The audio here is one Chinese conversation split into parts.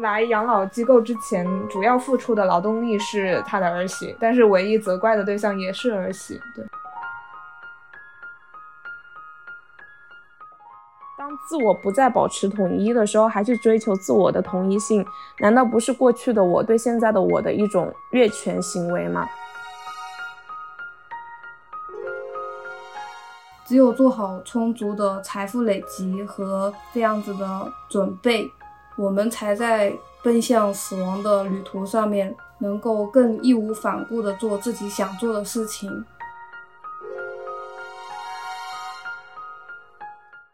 来养老机构之前，主要付出的劳动力是他的儿媳，但是唯一责怪的对象也是儿媳。对。当自我不再保持统一的时候，还去追求自我的同一性，难道不是过去的我对现在的我的一种越权行为吗？只有做好充足的财富累积和这样子的准备，我们才在奔向死亡的旅途上面，能够更义无反顾地做自己想做的事情。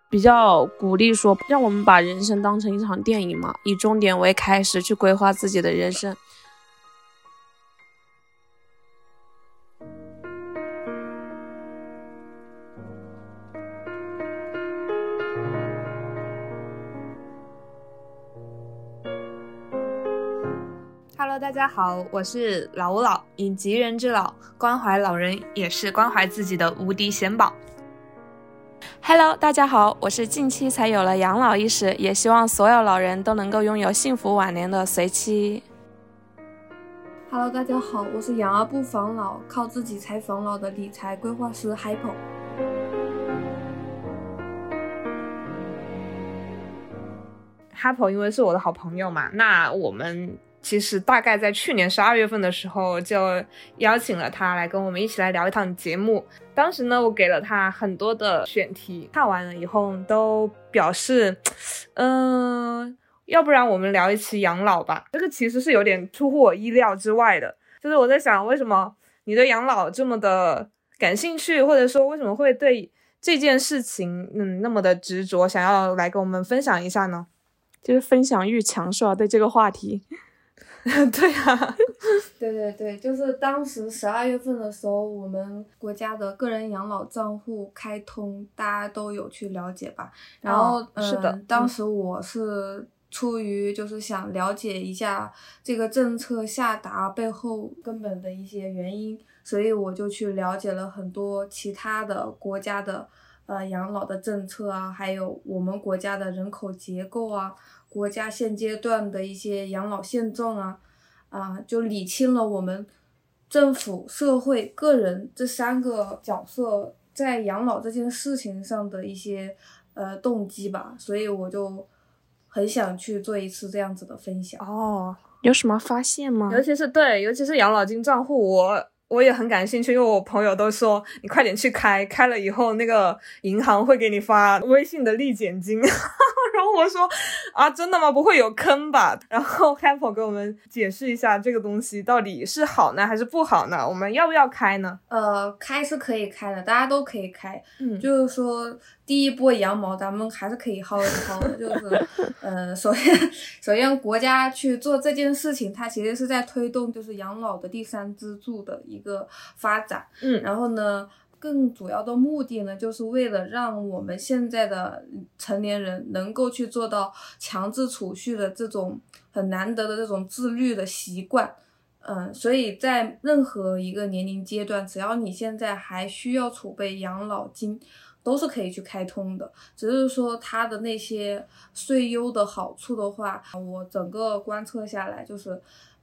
比较鼓励说，让我们把人生当成一场电影嘛，以终点为开始，去规划自己的人生。大家好，我是老吾老以及人之老，关怀老人也是关怀自己的无敌贤宝。Hello，大家好，我是近期才有了养老意识，也希望所有老人都能够拥有幸福晚年的随妻。Hello，大家好，我是养儿不防老，靠自己才防老的理财规划师 Hypo。Hypo 因为是我的好朋友嘛，那我们。其实大概在去年十二月份的时候，就邀请了他来跟我们一起来聊一趟节目。当时呢，我给了他很多的选题，看完了以后都表示，嗯，要不然我们聊一期养老吧。这个其实是有点出乎我意料之外的，就是我在想，为什么你对养老这么的感兴趣，或者说为什么会对这件事情，嗯，那么的执着，想要来跟我们分享一下呢？就是分享欲强是吧？对这个话题。对呀，对对对，就是当时十二月份的时候，我们国家的个人养老账户开通，大家都有去了解吧？然后，嗯，当时我是出于就是想了解一下这个政策下达背后根本的一些原因，所以我就去了解了很多其他的国家的呃养老的政策啊，还有我们国家的人口结构啊。国家现阶段的一些养老现状啊，啊，就理清了我们政府、社会、个人这三个角色在养老这件事情上的一些呃动机吧，所以我就很想去做一次这样子的分享。哦，有什么发现吗？尤其是对，尤其是养老金账户，我我也很感兴趣，因为我朋友都说你快点去开，开了以后那个银行会给你发微信的立减金。然后我说啊，真的吗？不会有坑吧？然后 h a p p 给我们解释一下这个东西到底是好呢还是不好呢？我们要不要开呢？呃，开是可以开的，大家都可以开。嗯，就是说第一波羊毛咱们还是可以薅一薅的。就是，呃，首先首先国家去做这件事情，它其实是在推动就是养老的第三支柱的一个发展。嗯，然后呢？更主要的目的呢，就是为了让我们现在的成年人能够去做到强制储蓄的这种很难得的这种自律的习惯。嗯，所以在任何一个年龄阶段，只要你现在还需要储备养老金，都是可以去开通的。只是说它的那些税优的好处的话，我整个观测下来就是。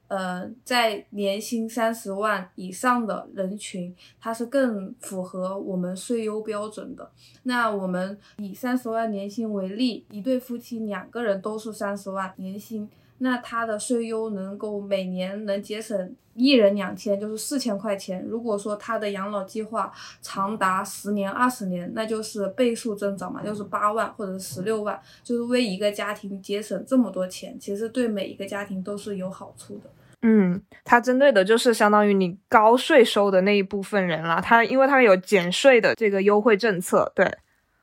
呃，在年薪三十万以上的人群，它是更符合我们税优标准的。那我们以三十万年薪为例，一对夫妻两个人都是三十万年薪，那他的税优能够每年能节省一人两千，就是四千块钱。如果说他的养老计划长达十年、二十年，那就是倍数增长嘛，就是八万或者十六万，就是为一个家庭节省这么多钱，其实对每一个家庭都是有好处的。嗯，它针对的就是相当于你高税收的那一部分人了。它因为它有减税的这个优惠政策，对，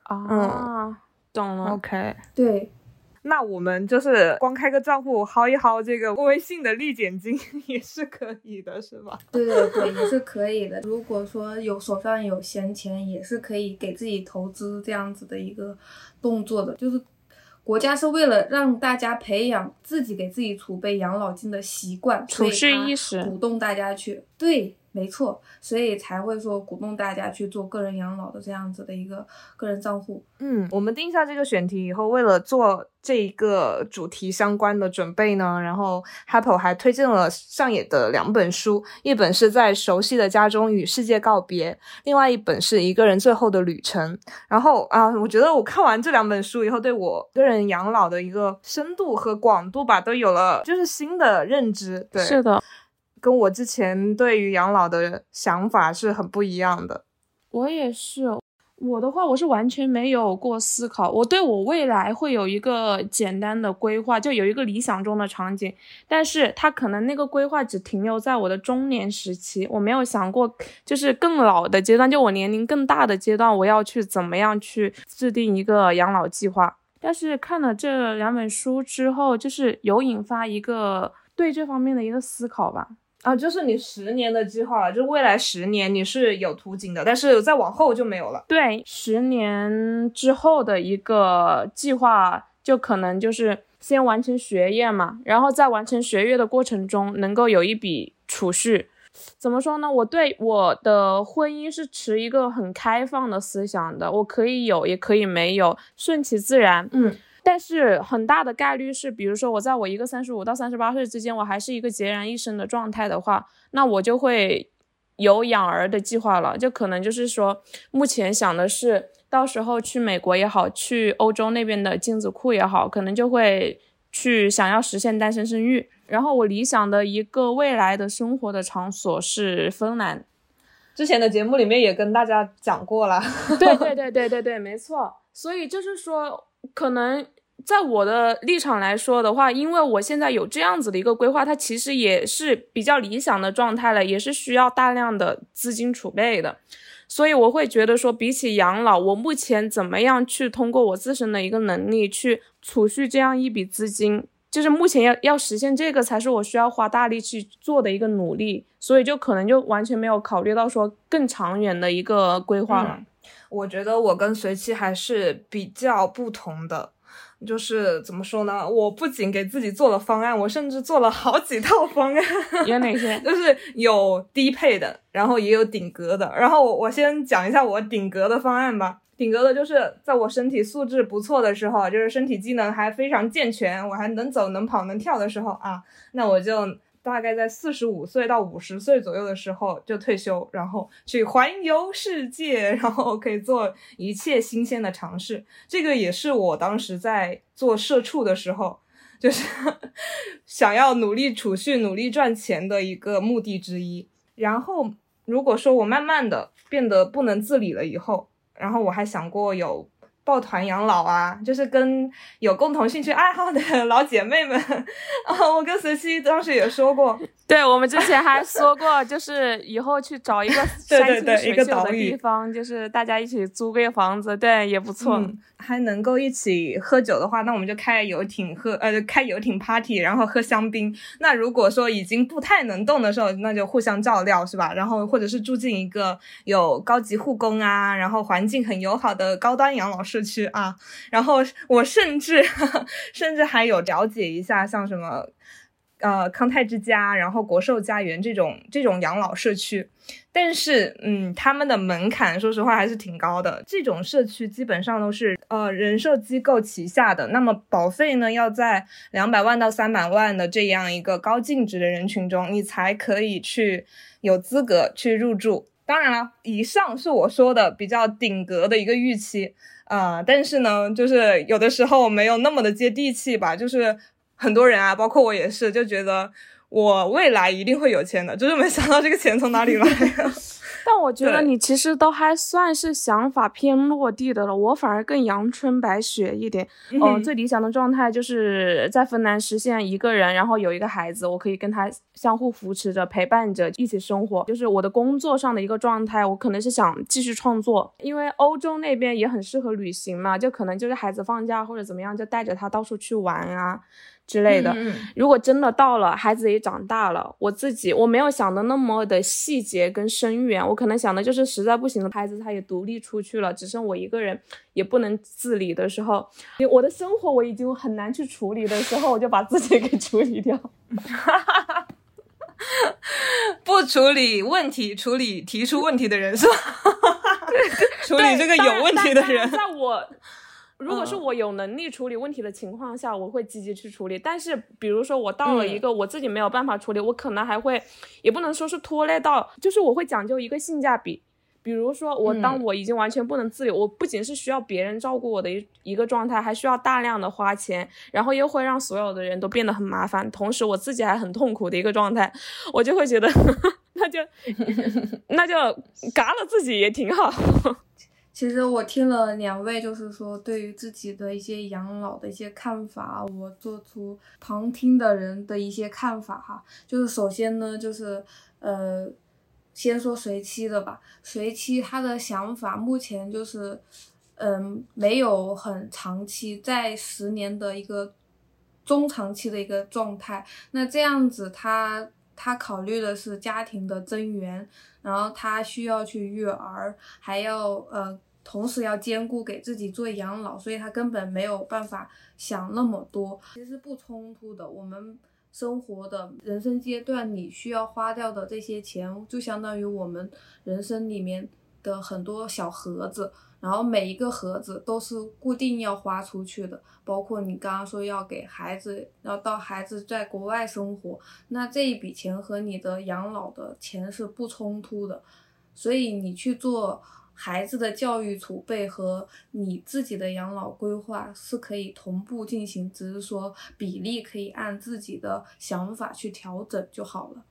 啊，懂了。OK，对，那我们就是光开个账户薅一薅这个微信的立减金 也是可以的，是吧？对对对，也是可以的。如果说有手上有闲钱，也是可以给自己投资这样子的一个动作的，就是。国家是为了让大家培养自己给自己储备养老金的习惯，储蓄意识，鼓动大家去对没错，所以才会说鼓动大家去做个人养老的这样子的一个个人账户。嗯，我们定下这个选题以后，为了做这一个主题相关的准备呢，然后 Apple 还推荐了上野的两本书，一本是在熟悉的家中与世界告别，另外一本是一个人最后的旅程。然后啊，我觉得我看完这两本书以后，对我个人养老的一个深度和广度吧，都有了就是新的认知。对，是的。跟我之前对于养老的想法是很不一样的。我也是，我的话我是完全没有过思考。我对我未来会有一个简单的规划，就有一个理想中的场景，但是他可能那个规划只停留在我的中年时期，我没有想过就是更老的阶段，就我年龄更大的阶段，我要去怎么样去制定一个养老计划。但是看了这两本书之后，就是有引发一个对这方面的一个思考吧。啊，就是你十年的计划，就是未来十年你是有图景的，但是再往后就没有了。对，十年之后的一个计划，就可能就是先完成学业嘛，然后在完成学业的过程中，能够有一笔储蓄。怎么说呢？我对我的婚姻是持一个很开放的思想的，我可以有，也可以没有，顺其自然。嗯。但是很大的概率是，比如说我在我一个三十五到三十八岁之间，我还是一个孑然一身的状态的话，那我就会有养儿的计划了。就可能就是说，目前想的是，到时候去美国也好，去欧洲那边的精子库也好，可能就会去想要实现单身生育。然后我理想的一个未来的生活的场所是芬兰，之前的节目里面也跟大家讲过了。对对对对对对，没错。所以就是说。可能在我的立场来说的话，因为我现在有这样子的一个规划，它其实也是比较理想的状态了，也是需要大量的资金储备的，所以我会觉得说，比起养老，我目前怎么样去通过我自身的一个能力去储蓄这样一笔资金，就是目前要要实现这个才是我需要花大力去做的一个努力，所以就可能就完全没有考虑到说更长远的一个规划了。我觉得我跟随妻还是比较不同的，就是怎么说呢？我不仅给自己做了方案，我甚至做了好几套方案。有哪些？就是有低配的，然后也有顶格的。然后我先讲一下我顶格的方案吧。顶格的就是在我身体素质不错的时候，就是身体机能还非常健全，我还能走能跑能跳的时候啊，那我就。大概在四十五岁到五十岁左右的时候就退休，然后去环游世界，然后可以做一切新鲜的尝试。这个也是我当时在做社畜的时候，就是 想要努力储蓄、努力赚钱的一个目的之一。然后，如果说我慢慢的变得不能自理了以后，然后我还想过有。抱团养老啊，就是跟有共同兴趣爱好的 老姐妹们啊，我跟随七当时也说过，对我们之前还说过，就是以后去找一个山清水秀的地方，就是大家一起租个房子，对，也不错。还能够一起喝酒的话，那我们就开游艇喝，呃，开游艇 party，然后喝香槟。那如果说已经不太能动的时候，那就互相照料，是吧？然后或者是住进一个有高级护工啊，然后环境很友好的高端养老社区啊。然后我甚至 甚至还有了解一下，像什么。呃，康泰之家，然后国寿家园这种这种养老社区，但是，嗯，他们的门槛说实话还是挺高的。这种社区基本上都是呃人寿机构旗下的，那么保费呢要在两百万到三百万的这样一个高净值的人群中，你才可以去有资格去入住。当然了，以上是我说的比较顶格的一个预期啊，但是呢，就是有的时候没有那么的接地气吧，就是。很多人啊，包括我也是，就觉得我未来一定会有钱的，就是没想到这个钱从哪里来。但我觉得你其实都还算是想法偏落地的了，我反而更阳春白雪一点。嗯，最理想的状态就是在芬兰实现一个人，然后有一个孩子，我可以跟他相互扶持着、陪伴着一起生活。就是我的工作上的一个状态，我可能是想继续创作，因为欧洲那边也很适合旅行嘛，就可能就是孩子放假或者怎么样，就带着他到处去玩啊。之类的，如果真的到了，孩子也长大了，我自己我没有想的那么的细节跟深远，我可能想的就是实在不行了，孩子他也独立出去了，只剩我一个人也不能自理的时候，我的生活我已经很难去处理的时候，我就把自己给处理掉。不处理问题，处理提出问题的人是吧？处理这个有问题的人。在我如果是我有能力处理问题的情况下，我会积极去处理。但是，比如说我到了一个我自己没有办法处理，我可能还会，也不能说是拖累到，就是我会讲究一个性价比。比如说，我当我已经完全不能自由，我不仅是需要别人照顾我的一一个状态，还需要大量的花钱，然后又会让所有的人都变得很麻烦，同时我自己还很痛苦的一个状态，我就会觉得，那就 那就 嘎了自己也挺好。其实我听了两位，就是说对于自己的一些养老的一些看法，我做出旁听的人的一些看法哈，就是首先呢，就是呃。先说随妻的吧，随妻他的想法目前就是，嗯，没有很长期，在十年的一个中长期的一个状态。那这样子，他他考虑的是家庭的增援，然后他需要去育儿，还要呃，同时要兼顾给自己做养老，所以他根本没有办法想那么多。其实不冲突的，我们。生活的人生阶段，你需要花掉的这些钱，就相当于我们人生里面的很多小盒子，然后每一个盒子都是固定要花出去的。包括你刚刚说要给孩子，要到孩子在国外生活，那这一笔钱和你的养老的钱是不冲突的，所以你去做。孩子的教育储备和你自己的养老规划是可以同步进行，只是说比例可以按自己的想法去调整就好了。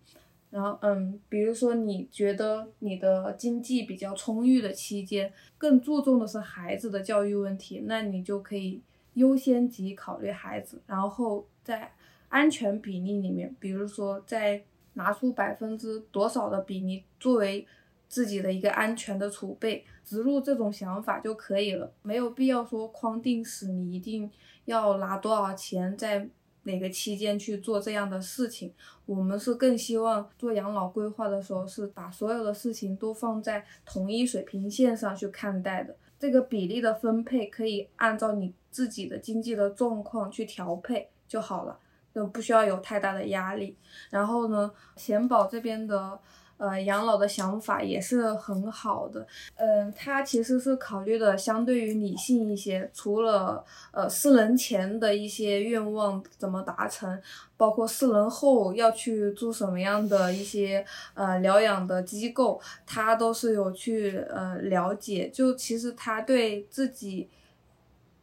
然后，嗯，比如说你觉得你的经济比较充裕的期间，更注重的是孩子的教育问题，那你就可以优先级考虑孩子，然后在安全比例里面，比如说再拿出百分之多少的比例作为。自己的一个安全的储备，植入这种想法就可以了，没有必要说框定死，你一定要拿多少钱在哪个期间去做这样的事情。我们是更希望做养老规划的时候，是把所有的事情都放在同一水平线上去看待的。这个比例的分配可以按照你自己的经济的状况去调配就好了，就不需要有太大的压力。然后呢，险保这边的。呃，养老的想法也是很好的。嗯，他其实是考虑的相对于理性一些，除了呃四人前的一些愿望怎么达成，包括四人后要去住什么样的一些呃疗养的机构，他都是有去呃了解。就其实他对自己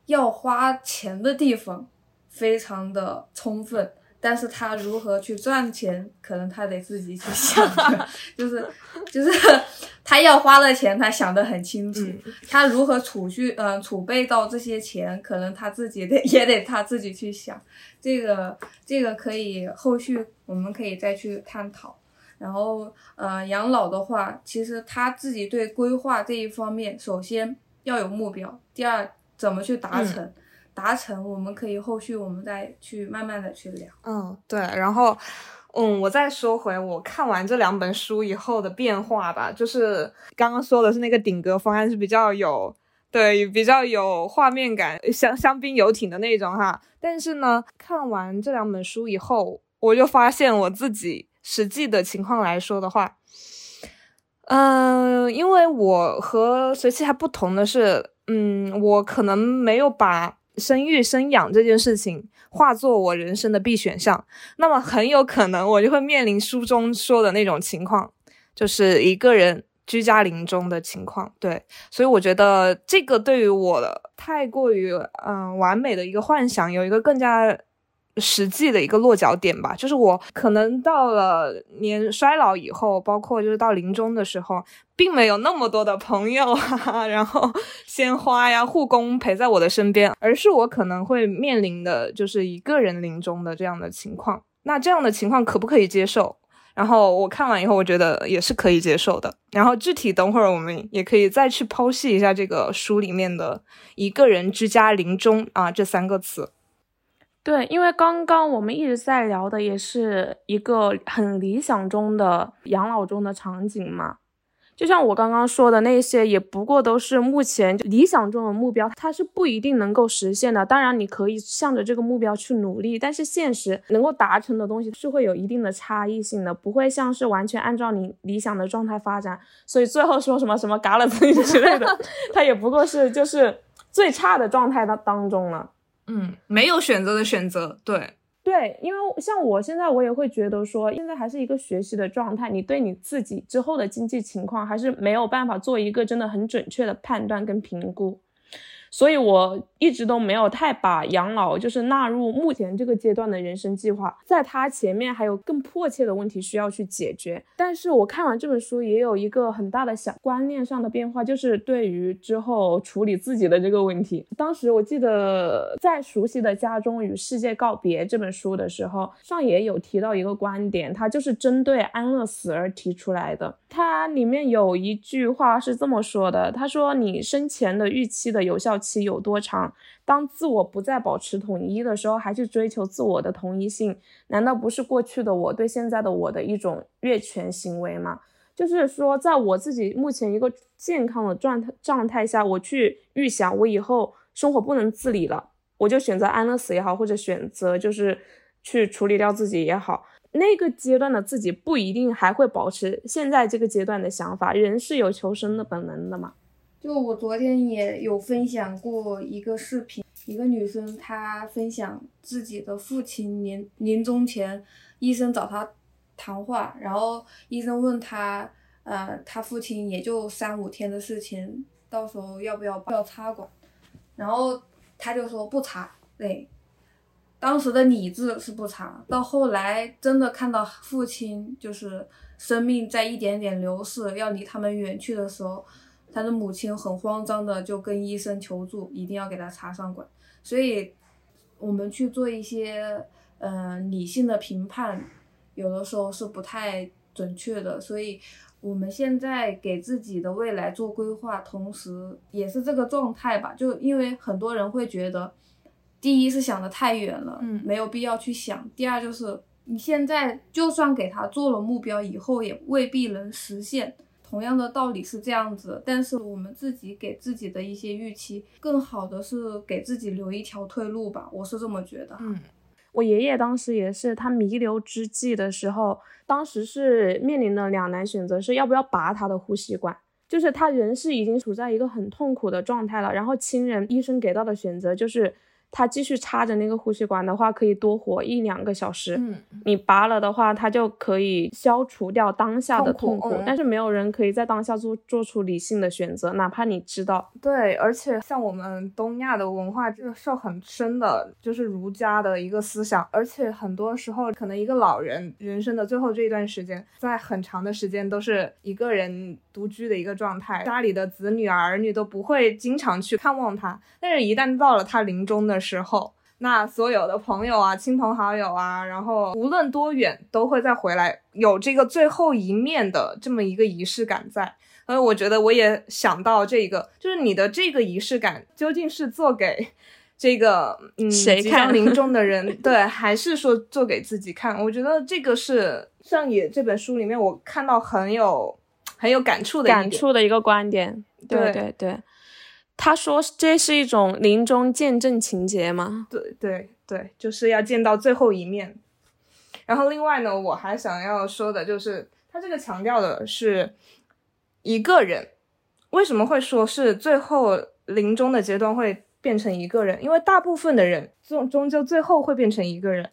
要花钱的地方非常的充分。但是他如何去赚钱，可能他得自己去想，就是就是他要花的钱，他想得很清楚。他如何储蓄，嗯，储备到这些钱，可能他自己得也得他自己去想。这个这个可以后续我们可以再去探讨。然后，呃，养老的话，其实他自己对规划这一方面，首先要有目标，第二怎么去达成。达成，我们可以后续我们再去慢慢的去聊。嗯，对，然后，嗯，我再说回我看完这两本书以后的变化吧，就是刚刚说的是那个顶格方案是比较有，对，比较有画面感，香香槟游艇的那种哈。但是呢，看完这两本书以后，我就发现我自己实际的情况来说的话，嗯，因为我和随期还不同的是，嗯，我可能没有把。生育生养这件事情化作我人生的必选项，那么很有可能我就会面临书中说的那种情况，就是一个人居家临终的情况。对，所以我觉得这个对于我的太过于嗯完美的一个幻想，有一个更加。实际的一个落脚点吧，就是我可能到了年衰老以后，包括就是到临终的时候，并没有那么多的朋友啊，然后鲜花呀、护工陪在我的身边，而是我可能会面临的就是一个人临终的这样的情况。那这样的情况可不可以接受？然后我看完以后，我觉得也是可以接受的。然后具体等会儿我们也可以再去剖析一下这个书里面的一个人居家临终啊这三个词。对，因为刚刚我们一直在聊的也是一个很理想中的养老中的场景嘛，就像我刚刚说的那些，也不过都是目前理想中的目标，它是不一定能够实现的。当然，你可以向着这个目标去努力，但是现实能够达成的东西是会有一定的差异性的，不会像是完全按照你理想的状态发展。所以最后说什么什么嘎了自己之类的，它也不过是就是最差的状态当当中了。嗯，没有选择的选择，对。对，因为像我现在，我也会觉得说，现在还是一个学习的状态，你对你自己之后的经济情况还是没有办法做一个真的很准确的判断跟评估。所以我一直都没有太把养老就是纳入目前这个阶段的人生计划，在它前面还有更迫切的问题需要去解决。但是我看完这本书，也有一个很大的想观念上的变化，就是对于之后处理自己的这个问题。当时我记得在《熟悉的家中与世界告别》这本书的时候，上野有提到一个观点，他就是针对安乐死而提出来的。它里面有一句话是这么说的：“他说，你生前的预期的有效。”期有多长？当自我不再保持统一的时候，还去追求自我的同一性，难道不是过去的我对现在的我的一种越权行为吗？就是说，在我自己目前一个健康的状态状态下，我去预想我以后生活不能自理了，我就选择安乐死也好，或者选择就是去处理掉自己也好，那个阶段的自己不一定还会保持现在这个阶段的想法。人是有求生的本能的嘛。就我昨天也有分享过一个视频，一个女生她分享自己的父亲临临终前，医生找她谈话，然后医生问她，呃，她父亲也就三五天的事情，到时候要不要要插管，然后她就说不插，对，当时的理智是不插，到后来真的看到父亲就是生命在一点点流逝，要离他们远去的时候。他的母亲很慌张的就跟医生求助，一定要给他插上管。所以，我们去做一些嗯理性的评判，有的时候是不太准确的。所以，我们现在给自己的未来做规划，同时也是这个状态吧。就因为很多人会觉得，第一是想的太远了，嗯，没有必要去想；第二就是你现在就算给他做了目标，以后也未必能实现。同样的道理是这样子，但是我们自己给自己的一些预期，更好的是给自己留一条退路吧，我是这么觉得。嗯，我爷爷当时也是，他弥留之际的时候，当时是面临的两难选择，是要不要拔他的呼吸管，就是他人是已经处在一个很痛苦的状态了，然后亲人医生给到的选择就是。他继续插着那个呼吸管的话，可以多活一两个小时。嗯，你拔了的话，它就可以消除掉当下的痛苦。但是没有人可以在当下做做出理性的选择，哪怕你知道。对，而且像我们东亚的文化，这个受很深的，就是儒家的一个思想。而且很多时候，可能一个老人人生的最后这一段时间，在很长的时间都是一个人独居的一个状态，家里的子女儿女都不会经常去看望他。但是，一旦到了他临终的，时候，那所有的朋友啊、亲朋好友啊，然后无论多远，都会再回来，有这个最后一面的这么一个仪式感在。所以我觉得，我也想到这个，就是你的这个仪式感究竟是做给 这个嗯谁看临终的人，对，还是说做给自己看？我觉得这个是上野这本书里面我看到很有很有感触的感触的一个观点。对对对。他说：“这是一种临终见证情节吗？”对对对，就是要见到最后一面。然后另外呢，我还想要说的就是，他这个强调的是一个人为什么会说是最后临终的阶段会变成一个人？因为大部分的人终终究最后会变成一个人，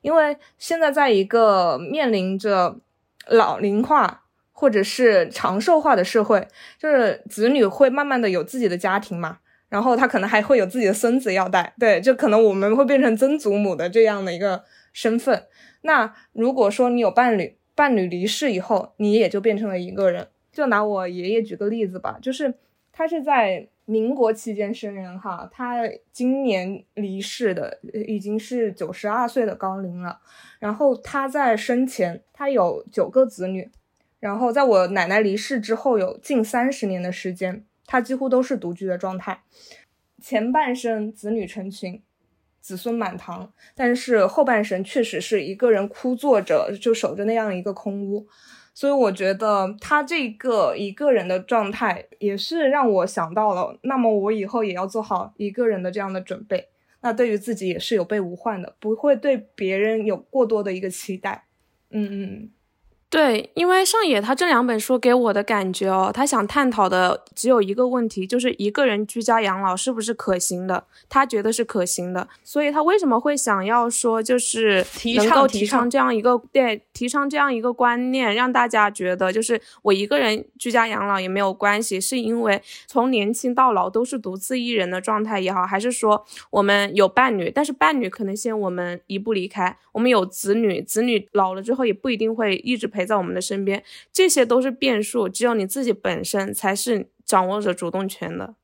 因为现在在一个面临着老龄化。或者是长寿化的社会，就是子女会慢慢的有自己的家庭嘛，然后他可能还会有自己的孙子要带，对，就可能我们会变成曾祖母的这样的一个身份。那如果说你有伴侣，伴侣离世以后，你也就变成了一个人。就拿我爷爷举个例子吧，就是他是在民国期间生人哈，他今年离世的，已经是九十二岁的高龄了。然后他在生前，他有九个子女。然后在我奶奶离世之后，有近三十年的时间，他几乎都是独居的状态。前半生子女成群，子孙满堂，但是后半生确实是一个人枯坐着，就守着那样一个空屋。所以我觉得他这个一个人的状态也是让我想到了，那么我以后也要做好一个人的这样的准备。那对于自己也是有备无患的，不会对别人有过多的一个期待。嗯嗯。对，因为上野他这两本书给我的感觉哦，他想探讨的只有一个问题，就是一个人居家养老是不是可行的？他觉得是可行的，所以他为什么会想要说，就是能够提倡这样一个对，提倡这样一个观念，让大家觉得就是我一个人居家养老也没有关系，是因为从年轻到老都是独自一人的状态也好，还是说我们有伴侣，但是伴侣可能先我们一步离开，我们有子女，子女老了之后也不一定会一直陪。陪在我们的身边，这些都是变数，只有你自己本身才是掌握着主动权的。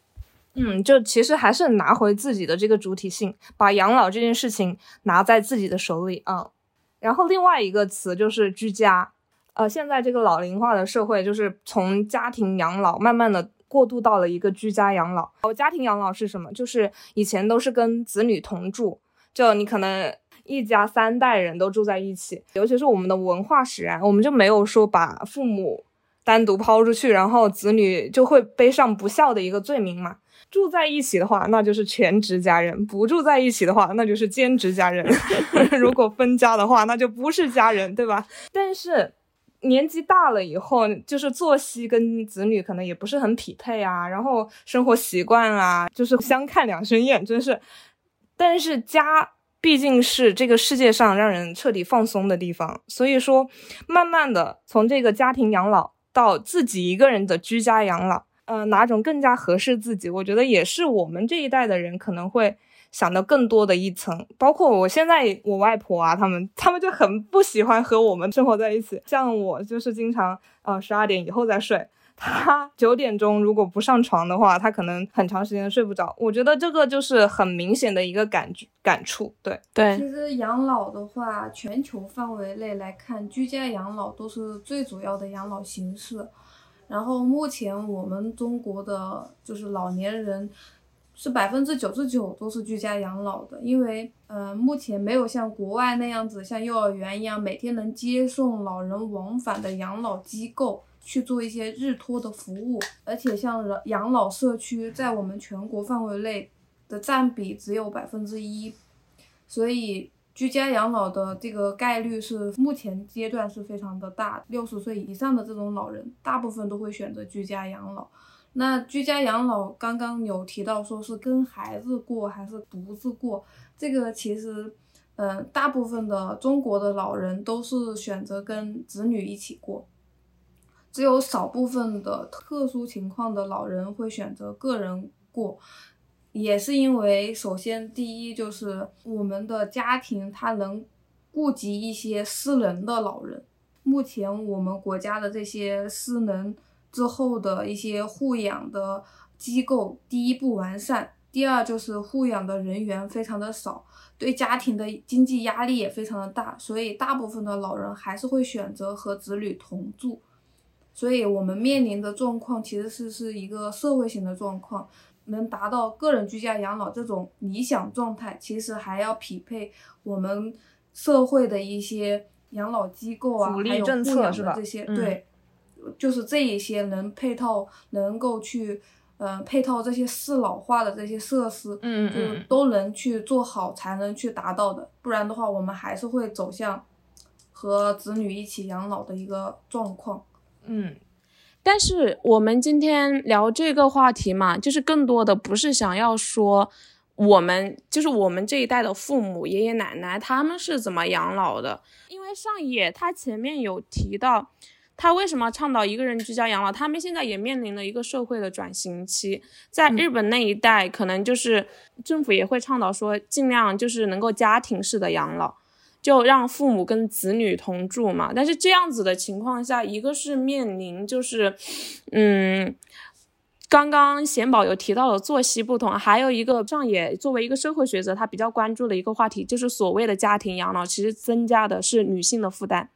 嗯，就其实还是拿回自己的这个主体性，把养老这件事情拿在自己的手里啊。然后另外一个词就是居家，呃，现在这个老龄化的社会，就是从家庭养老慢慢的过渡到了一个居家养老。哦，家庭养老是什么？就是以前都是跟子女同住，就你可能。一家三代人都住在一起，尤其是我们的文化使然，我们就没有说把父母单独抛出去，然后子女就会背上不孝的一个罪名嘛。住在一起的话，那就是全职家人；不住在一起的话，那就是兼职家人。如果分家的话，那就不是家人，对吧？但是年纪大了以后，就是作息跟子女可能也不是很匹配啊，然后生活习惯啊，就是相看两生厌，真是。但是家。毕竟是这个世界上让人彻底放松的地方，所以说，慢慢的从这个家庭养老到自己一个人的居家养老，呃，哪种更加合适自己？我觉得也是我们这一代的人可能会想的更多的一层。包括我现在我外婆啊，他们他们就很不喜欢和我们生活在一起，像我就是经常呃十二点以后再睡。他九点钟如果不上床的话，他可能很长时间睡不着。我觉得这个就是很明显的一个感觉感触。对对，其实养老的话，全球范围内来看，居家养老都是最主要的养老形式。然后目前我们中国的就是老年人是百分之九十九都是居家养老的，因为呃目前没有像国外那样子像幼儿园一样每天能接送老人往返的养老机构。去做一些日托的服务，而且像养老社区在我们全国范围内的占比只有百分之一，所以居家养老的这个概率是目前阶段是非常的大。六十岁以上的这种老人，大部分都会选择居家养老。那居家养老刚刚有提到说是跟孩子过还是独自过，这个其实，嗯，大部分的中国的老人都是选择跟子女一起过。只有少部分的特殊情况的老人会选择个人过，也是因为首先第一就是我们的家庭它能顾及一些失能的老人，目前我们国家的这些失能之后的一些护养的机构，第一不完善，第二就是护养的人员非常的少，对家庭的经济压力也非常的大，所以大部分的老人还是会选择和子女同住。所以，我们面临的状况其实是是一个社会型的状况，能达到个人居家养老这种理想状态，其实还要匹配我们社会的一些养老机构啊，还有护养的这些，对，就是这一些能配套，能够去，呃，配套这些适老化的这些设施，嗯。就都能去做好，才能去达到的，不然的话，我们还是会走向和子女一起养老的一个状况。嗯，但是我们今天聊这个话题嘛，就是更多的不是想要说我们，就是我们这一代的父母、爷爷奶奶他们是怎么养老的。因为上野他前面有提到，他为什么倡导一个人居家养老，他们现在也面临了一个社会的转型期。在日本那一代，可能就是政府也会倡导说，尽量就是能够家庭式的养老。就让父母跟子女同住嘛，但是这样子的情况下，一个是面临就是，嗯，刚刚贤宝有提到的作息不同，还有一个上野作为一个社会学者，他比较关注的一个话题就是所谓的家庭养老，其实增加的是女性的负担，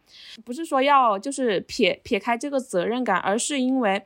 不是说要就是撇撇开这个责任感，而是因为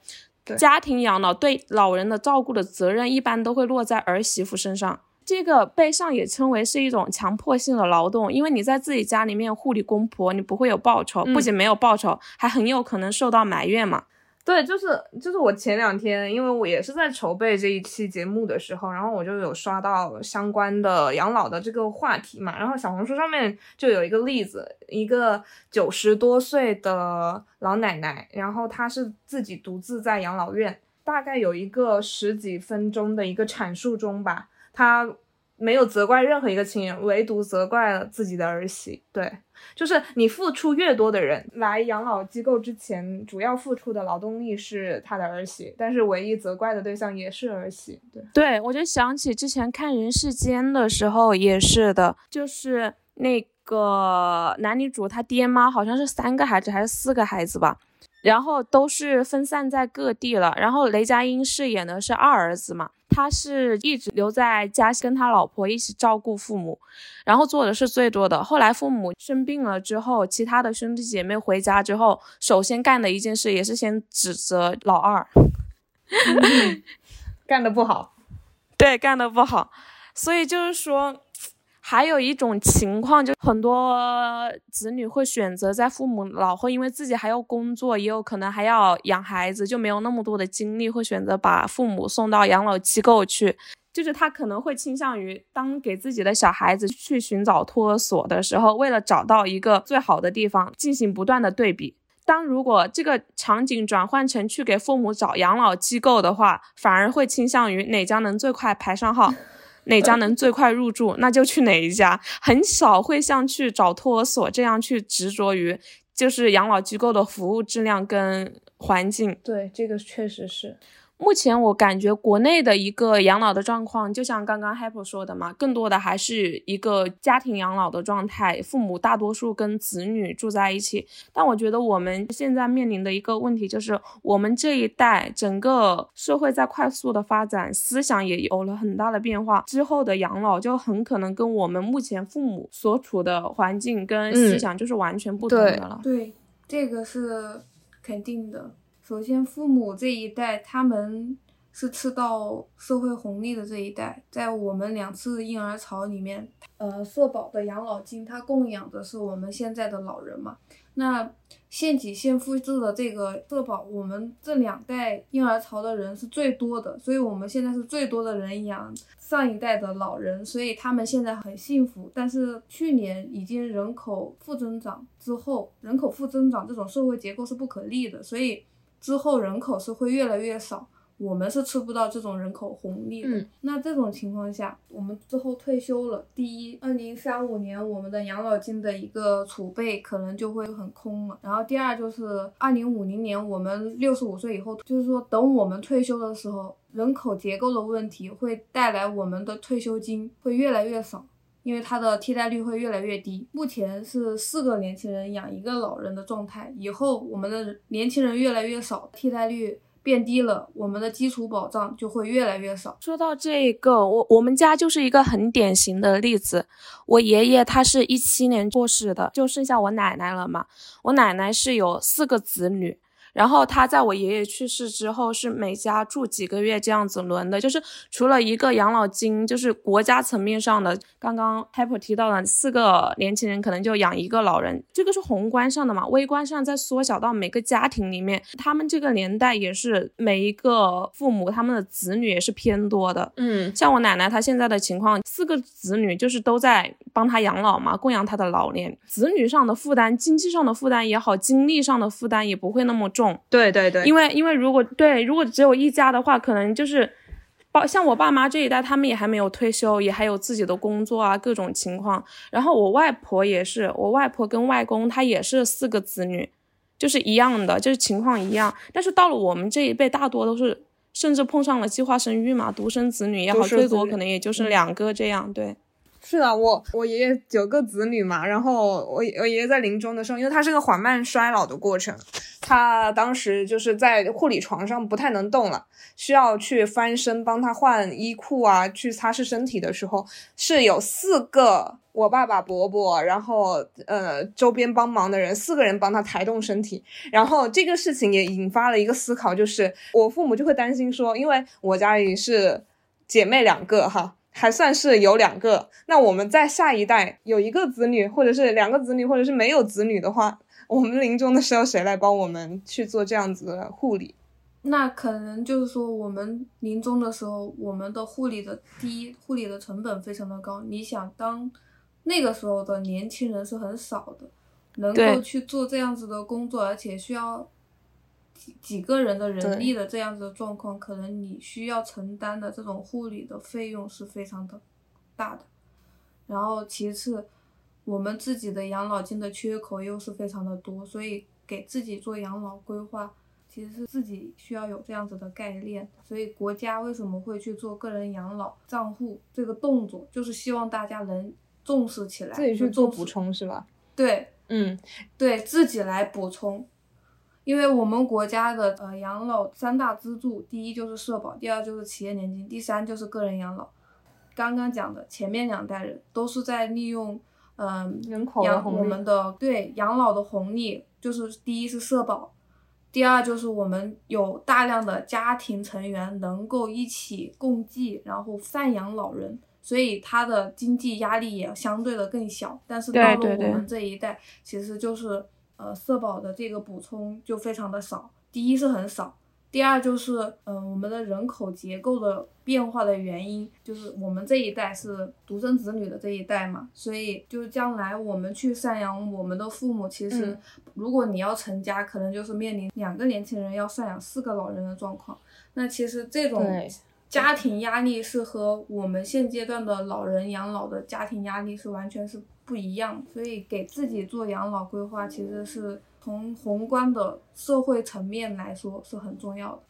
家庭养老对老人的照顾的责任一般都会落在儿媳妇身上。这个被上也称为是一种强迫性的劳动，因为你在自己家里面护理公婆，你不会有报酬，不仅没有报酬，还很有可能受到埋怨嘛。对，就是就是我前两天，因为我也是在筹备这一期节目的时候，然后我就有刷到相关的养老的这个话题嘛，然后小红书上面就有一个例子，一个九十多岁的老奶奶，然后她是自己独自在养老院，大概有一个十几分钟的一个阐述中吧，他没有责怪任何一个亲人，唯独责怪了自己的儿媳，对。就是你付出越多的人来养老机构之前，主要付出的劳动力是他的儿媳，但是唯一责怪的对象也是儿媳。对，对我就想起之前看《人世间》的时候也是的，就是那个男女主他爹妈好像是三个孩子还是四个孩子吧。然后都是分散在各地了。然后雷佳音饰演的是二儿子嘛，他是一直留在家跟他老婆一起照顾父母，然后做的是最多的。后来父母生病了之后，其他的兄弟姐妹回家之后，首先干的一件事也是先指责老二，干的不好，对，干的不好。所以就是说。还有一种情况，就很多子女会选择在父母老后，因为自己还要工作，也有可能还要养孩子，就没有那么多的精力，会选择把父母送到养老机构去。就是他可能会倾向于，当给自己的小孩子去寻找托儿所的时候，为了找到一个最好的地方，进行不断的对比。当如果这个场景转换成去给父母找养老机构的话，反而会倾向于哪家能最快排上号。哪家能最快入住，那就去哪一家，很少会像去找托儿所这样去执着于，就是养老机构的服务质量跟环境。对，这个确实是。目前我感觉国内的一个养老的状况，就像刚刚 Happy 说的嘛，更多的还是一个家庭养老的状态，父母大多数跟子女住在一起。但我觉得我们现在面临的一个问题就是，我们这一代整个社会在快速的发展，思想也有了很大的变化，之后的养老就很可能跟我们目前父母所处的环境跟思想就是完全不同的了。对，这个是肯定的。首先，父母这一代，他们是吃到社会红利的这一代。在我们两次婴儿潮里面，呃，社保的养老金，它供养的是我们现在的老人嘛。那现给现付制的这个社保，我们这两代婴儿潮的人是最多的，所以我们现在是最多的人养上一代的老人，所以他们现在很幸福。但是去年已经人口负增长之后，人口负增长这种社会结构是不可逆的，所以。之后人口是会越来越少，我们是吃不到这种人口红利的。那这种情况下，我们之后退休了，第一，二零三五年我们的养老金的一个储备可能就会很空了。然后第二就是二零五零年我们六十五岁以后，就是说等我们退休的时候，人口结构的问题会带来我们的退休金会越来越少。因为它的替代率会越来越低，目前是四个年轻人养一个老人的状态。以后我们的年轻人越来越少，替代率变低了，我们的基础保障就会越来越少。说到这个，我我们家就是一个很典型的例子。我爷爷他是一七年过世的，就剩下我奶奶了嘛。我奶奶是有四个子女。然后他在我爷爷去世之后，是每家住几个月这样子轮的，就是除了一个养老金，就是国家层面上的，刚刚 Pepper 提到的四个年轻人可能就养一个老人，这个是宏观上的嘛，微观上再缩小到每个家庭里面，他们这个年代也是每一个父母他们的子女也是偏多的，嗯，像我奶奶她现在的情况，四个子女就是都在帮她养老嘛，供养她的老年，子女上的负担，经济上的负担也好，精力上的负担也不会那么重。对对对，因为因为如果对如果只有一家的话，可能就是，包像我爸妈这一代，他们也还没有退休，也还有自己的工作啊，各种情况。然后我外婆也是，我外婆跟外公他也是四个子女，就是一样的，就是情况一样。但是到了我们这一辈，大多都是甚至碰上了计划生育嘛，独生子女也好，最多可能也就是两个这样，对。是的，我我爷爷九个子女嘛，然后我我爷爷在临终的时候，因为他是个缓慢衰老的过程，他当时就是在护理床上不太能动了，需要去翻身帮他换衣裤啊，去擦拭身体的时候，是有四个我爸爸、伯伯，然后呃周边帮忙的人，四个人帮他抬动身体，然后这个事情也引发了一个思考，就是我父母就会担心说，因为我家里是姐妹两个哈。还算是有两个。那我们在下一代有一个子女，或者是两个子女，或者是没有子女的话，我们临终的时候谁来帮我们去做这样子的护理？那可能就是说，我们临终的时候，我们的护理的第一护理的成本非常的高。你想，当那个时候的年轻人是很少的，能够去做这样子的工作，而且需要几几个人的人力的这样子的状况，可能你需要承担的这种护理的费用是非常的大的。然后其次，我们自己的养老金的缺口又是非常的多，所以给自己做养老规划。其实是自己需要有这样子的概念，所以国家为什么会去做个人养老账户这个动作，就是希望大家能重视起来，自己去做补充是吧？对，嗯，对自己来补充，因为我们国家的呃养老三大支柱，第一就是社保，第二就是企业年金，第三就是个人养老。刚刚讲的前面两代人都是在利用嗯人口养我们的对养老的红利，就是第一是社保。第二就是我们有大量的家庭成员能够一起共济，然后赡养老人，所以他的经济压力也相对的更小。但是到了我们这一代，其实就是呃社保的这个补充就非常的少。第一是很少。第二就是，嗯，我们的人口结构的变化的原因，就是我们这一代是独生子女的这一代嘛，所以就是将来我们去赡养我们的父母，其实如果你要成家，可能就是面临两个年轻人要赡养四个老人的状况。那其实这种家庭压力是和我们现阶段的老人养老的家庭压力是完全是不一样，所以给自己做养老规划其实是。从宏观的社会层面来说是很重要的。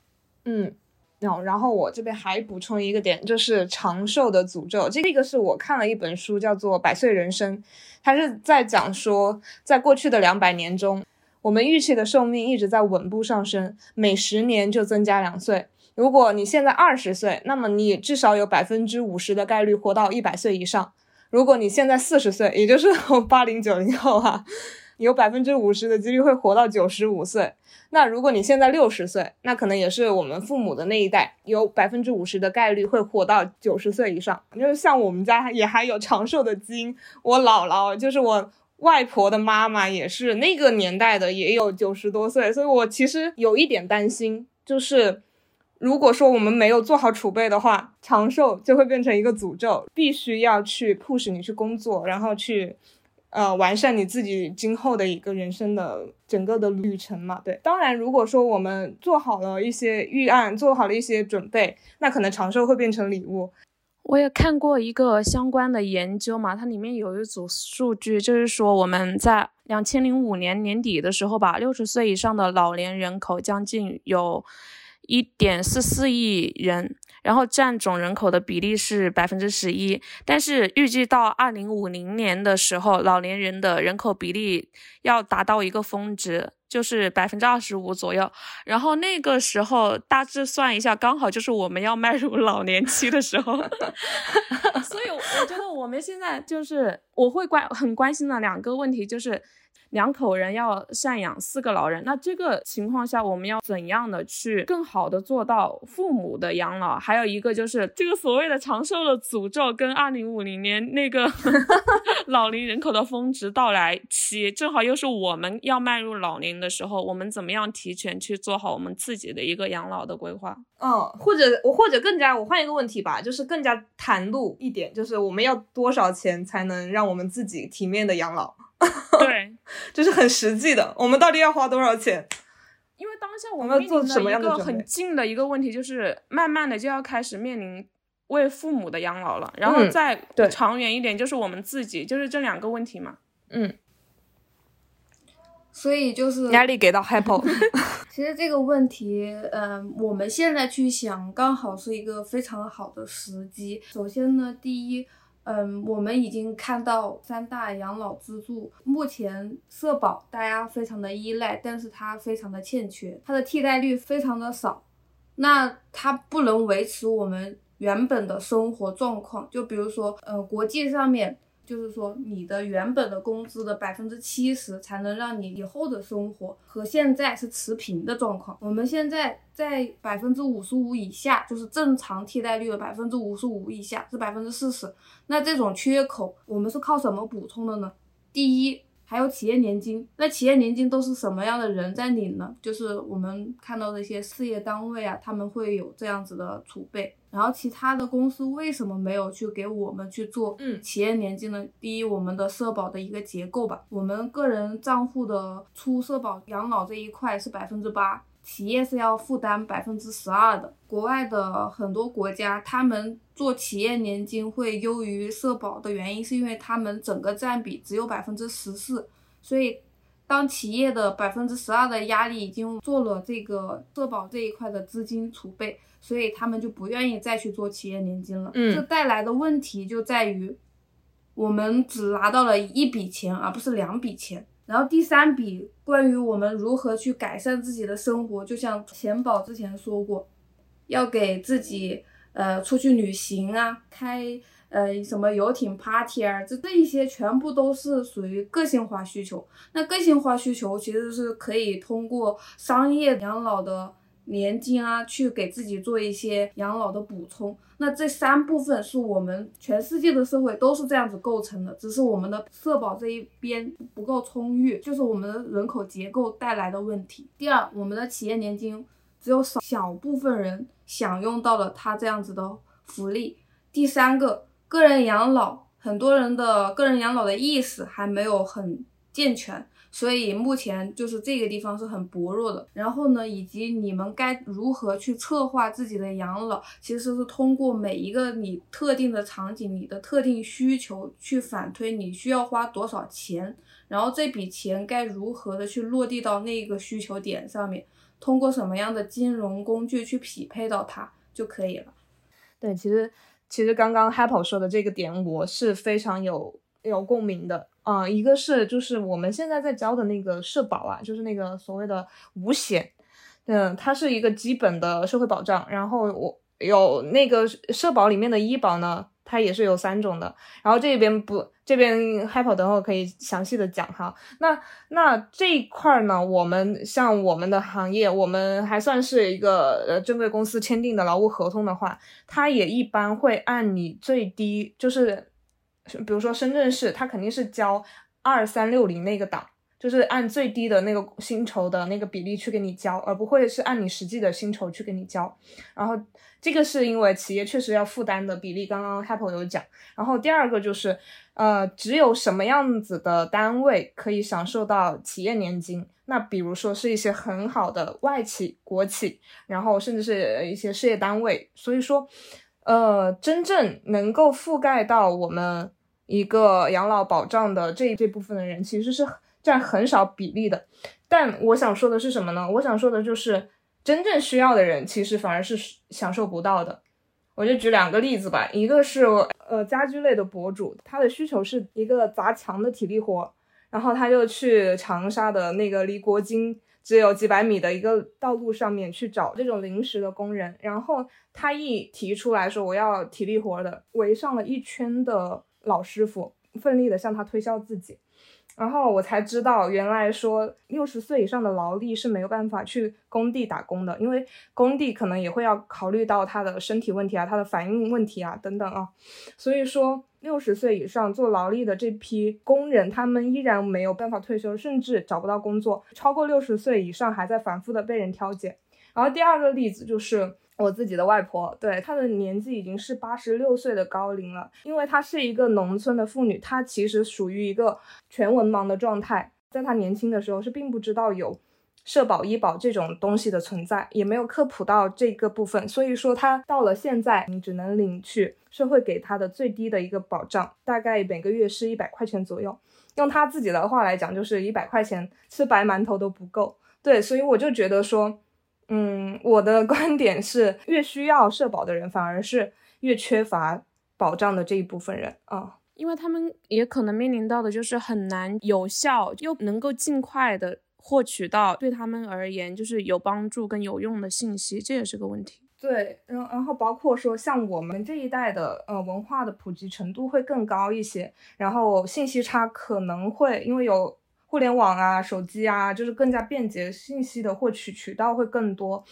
嗯，然后然后我这边还补充一个点，就是长寿的诅咒。这个是我看了一本书，叫做《百岁人生》，它是在讲说，在过去的两百年中，我们预期的寿命一直在稳步上升，每十年就增加两岁。如果你现在二十岁，那么你至少有百分之五十的概率活到一百岁以上。如果你现在四十岁，也就是八零九零后哈。有百分之五十的几率会活到九十五岁。那如果你现在六十岁，那可能也是我们父母的那一代，有百分之五十的概率会活到九十岁以上。就是像我们家也还有长寿的基因。我姥姥就是我外婆的妈妈，也是那个年代的，也有九十多岁。所以我其实有一点担心，就是如果说我们没有做好储备的话，长寿就会变成一个诅咒，必须要去 push 你去工作，然后去。呃，完善你自己今后的一个人生的整个的旅程嘛。对，当然，如果说我们做好了一些预案，做好了一些准备，那可能长寿会变成礼物。我也看过一个相关的研究嘛，它里面有一组数据，就是说我们在两千零五年年底的时候吧，六十岁以上的老年人口将近有一点四四亿人。然后占总人口的比例是百分之十一，但是预计到二零五零年的时候，老年人的人口比例要达到一个峰值，就是百分之二十五左右。然后那个时候大致算一下，刚好就是我们要迈入老年期的时候。所以我觉得我们现在就是我会关很关心的两个问题就是。两口人要赡养四个老人，那这个情况下，我们要怎样的去更好的做到父母的养老？还有一个就是这个所谓的长寿的诅咒，跟二零五零年那个 老龄人口的峰值到来期，正好又是我们要迈入老龄的时候，我们怎么样提前去做好我们自己的一个养老的规划？嗯，或者我或者更加，我换一个问题吧，就是更加袒露一点，就是我们要多少钱才能让我们自己体面的养老？对，就是很实际的。我们到底要花多少钱？因为当下我们要做什么样的一个很近的一个问题，就是慢慢的就要开始面临为父母的养老了。然后再长远一点，就是我们自己，就是这两个问题嘛。嗯。所以就是压力给到 Apple。其实这个问题，嗯，我们现在去想，刚好是一个非常好的时机。首先呢，第一。嗯，我们已经看到三大养老支柱，目前社保大家非常的依赖，但是它非常的欠缺，它的替代率非常的少，那它不能维持我们原本的生活状况。就比如说，呃，国际上面就是说你的原本的工资的百分之七十才能让你以后的生活和现在是持平的状况。我们现在在百分之五十五以下，就是正常替代率的百分之五十五以下是百分之四十。那这种缺口我们是靠什么补充的呢？第一。还有企业年金，那企业年金都是什么样的人在领呢？就是我们看到的一些事业单位啊，他们会有这样子的储备。然后其他的公司为什么没有去给我们去做企业年金呢？第一，我们的社保的一个结构吧，我们个人账户的出社保养老这一块是百分之八。企业是要负担百分之十二的。国外的很多国家，他们做企业年金会优于社保的原因，是因为他们整个占比只有百分之十四。所以，当企业的百分之十二的压力已经做了这个社保这一块的资金储备，所以他们就不愿意再去做企业年金了。嗯，这带来的问题就在于，我们只拿到了一笔钱，而不是两笔钱。然后第三笔关于我们如何去改善自己的生活，就像钱宝之前说过，要给自己呃出去旅行啊，开呃什么游艇 party 啊，这这一些全部都是属于个性化需求。那个性化需求其实是可以通过商业养老的。年金啊，去给自己做一些养老的补充。那这三部分是我们全世界的社会都是这样子构成的，只是我们的社保这一边不够充裕，就是我们的人口结构带来的问题。第二，我们的企业年金只有少小部分人享用到了它这样子的福利。第三个，个人养老，很多人的个人养老的意识还没有很健全。所以目前就是这个地方是很薄弱的。然后呢，以及你们该如何去策划自己的养老，其实是通过每一个你特定的场景、你的特定需求去反推你需要花多少钱，然后这笔钱该如何的去落地到那个需求点上面，通过什么样的金融工具去匹配到它就可以了。对，其实其实刚刚 Happy 说的这个点，我是非常有有共鸣的。啊，一个是就是我们现在在交的那个社保啊，就是那个所谓的五险，嗯，它是一个基本的社会保障。然后我有那个社保里面的医保呢，它也是有三种的。然后这边不，这边 Happy 等会可以详细的讲哈。那那这一块呢，我们像我们的行业，我们还算是一个呃正规公司签订的劳务合同的话，它也一般会按你最低就是。比如说深圳市，它肯定是交二三六零那个档，就是按最低的那个薪酬的那个比例去给你交，而不会是按你实际的薪酬去给你交。然后这个是因为企业确实要负担的比例，刚刚 Happy 有讲。然后第二个就是，呃，只有什么样子的单位可以享受到企业年金？那比如说是一些很好的外企、国企，然后甚至是一些事业单位。所以说。呃，真正能够覆盖到我们一个养老保障的这这部分的人，其实是占很少比例的。但我想说的是什么呢？我想说的就是真正需要的人，其实反而是享受不到的。我就举两个例子吧，一个是呃家居类的博主，他的需求是一个砸墙的体力活，然后他就去长沙的那个离国金。只有几百米的一个道路上面去找这种临时的工人，然后他一提出来说我要体力活的，围上了一圈的老师傅，奋力的向他推销自己。然后我才知道，原来说六十岁以上的劳力是没有办法去工地打工的，因为工地可能也会要考虑到他的身体问题啊，他的反应问题啊等等啊。所以说，六十岁以上做劳力的这批工人，他们依然没有办法退休，甚至找不到工作。超过六十岁以上，还在反复的被人挑拣。然后第二个例子就是。我自己的外婆，对她的年纪已经是八十六岁的高龄了，因为她是一个农村的妇女，她其实属于一个全文盲的状态，在她年轻的时候是并不知道有社保、医保这种东西的存在，也没有科普到这个部分，所以说她到了现在，你只能领取社会给她的最低的一个保障，大概每个月是一百块钱左右，用她自己的话来讲，就是一百块钱吃白馒头都不够，对，所以我就觉得说。嗯，我的观点是，越需要社保的人，反而是越缺乏保障的这一部分人啊，因为他们也可能面临到的就是很难有效又能够尽快的获取到对他们而言就是有帮助跟有用的信息，这也是个问题。对，然然后包括说像我们这一代的呃文化的普及程度会更高一些，然后信息差可能会因为有互联网啊、手机啊，就是更加便捷，信息的获取渠道会更多，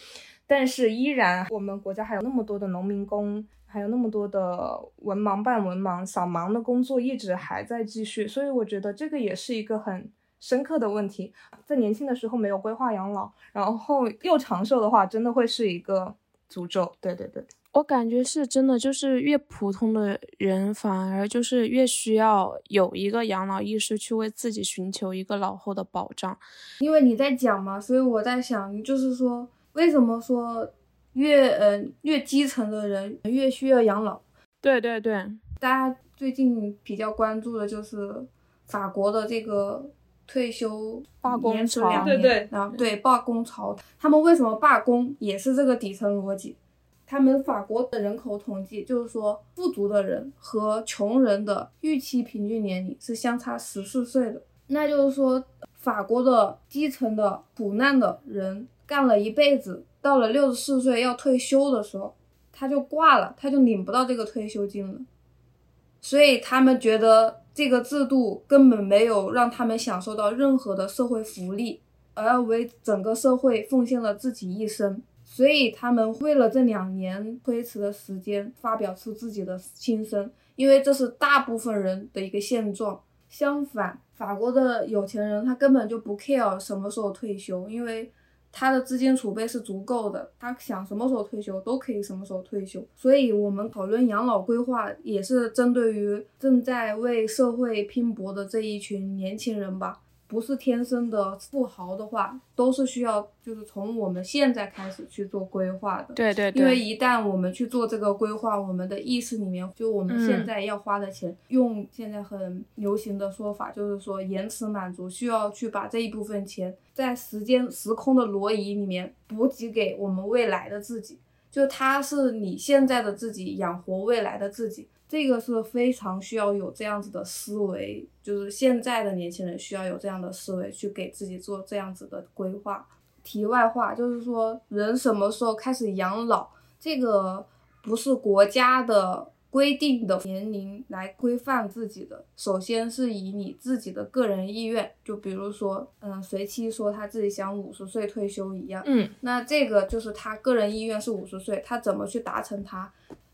但是依然我们国家还有那么多的农民工，还有那么多的文盲、半文盲、扫盲的工作一直还在继续，所以我觉得这个也是一个很。深刻的问题，在年轻的时候没有规划养老，然后又长寿的话，真的会是一个诅咒。对对对，我感觉是真的，就是越普通的人，反而就是越需要有一个养老意识，去为自己寻求一个老后的保障。因为你在讲嘛，所以我在想，就是说，为什么说越嗯越基层的人越需要养老？对对对，大家最近比较关注的就是法国的这个。退休罢工潮，对对，然后对罢工潮，他们为什么罢工也是这个底层逻辑。他们法国的人口统计就是说，富足的人和穷人的预期平均年龄是相差十四岁的。那就是说，法国的基层的苦难的人干了一辈子，到了六十四岁要退休的时候，他就挂了，他就领不到这个退休金了。所以他们觉得。这个制度根本没有让他们享受到任何的社会福利，而为整个社会奉献了自己一生。所以他们为了这两年推迟的时间，发表出自己的心声，因为这是大部分人的一个现状。相反，法国的有钱人他根本就不 care 什么时候退休，因为。他的资金储备是足够的，他想什么时候退休都可以什么时候退休。所以，我们讨论养老规划也是针对于正在为社会拼搏的这一群年轻人吧。不是天生的富豪的话，都是需要就是从我们现在开始去做规划的。对对对。因为一旦我们去做这个规划，我们的意识里面就我们现在要花的钱，用现在很流行的说法，就是说延迟满足，需要去把这一部分钱在时间时空的挪移里面补给给我们未来的自己，就它是你现在的自己养活未来的自己。这个是非常需要有这样子的思维，就是现在的年轻人需要有这样的思维去给自己做这样子的规划。题外话就是说，人什么时候开始养老，这个不是国家的规定的年龄来规范自己的，首先是以你自己的个人意愿，就比如说，嗯，随期说他自己想五十岁退休一样，嗯，那这个就是他个人意愿是五十岁，他怎么去达成他？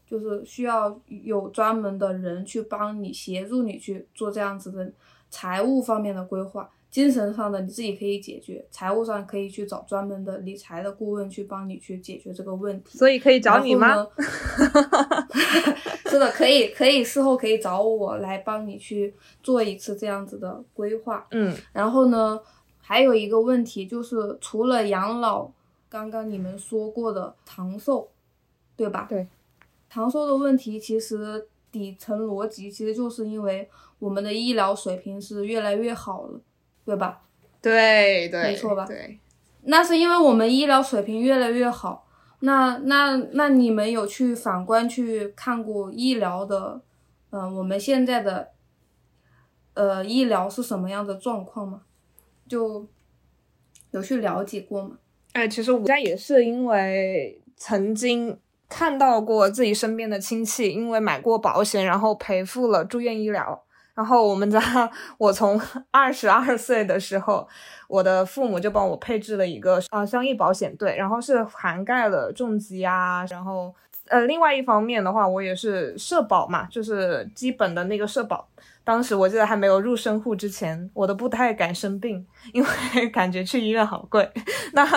就是需要有专门的人去帮你协助你去做这样子的财务方面的规划，精神上的你自己可以解决，财务上可以去找专门的理财的顾问去帮你去解决这个问题。所以可以找你吗？是的，可以，可以事后可以找我来帮你去做一次这样子的规划。嗯，然后呢，还有一个问题就是，除了养老，刚刚你们说过的长寿，对吧？对。长寿的问题其实底层逻辑其实就是因为我们的医疗水平是越来越好了，对吧？对对，没错吧？对，那是因为我们医疗水平越来越好。那那那你们有去反观去看过医疗的，嗯，我们现在的，呃，医疗是什么样的状况吗？就有去了解过吗？哎，其实我家也是因为曾经。看到过自己身边的亲戚因为买过保险，然后赔付了住院医疗。然后我们家，我从 二十二岁的时候，我的父母就帮我配置了一个啊商业保险，对，然后是涵盖了重疾啊，然后呃，另外一方面的话，我也是社保嘛，就是基本的那个社保。当时我记得还没有入深户之前，我都不太敢生病，因为 感觉去医院好贵。那。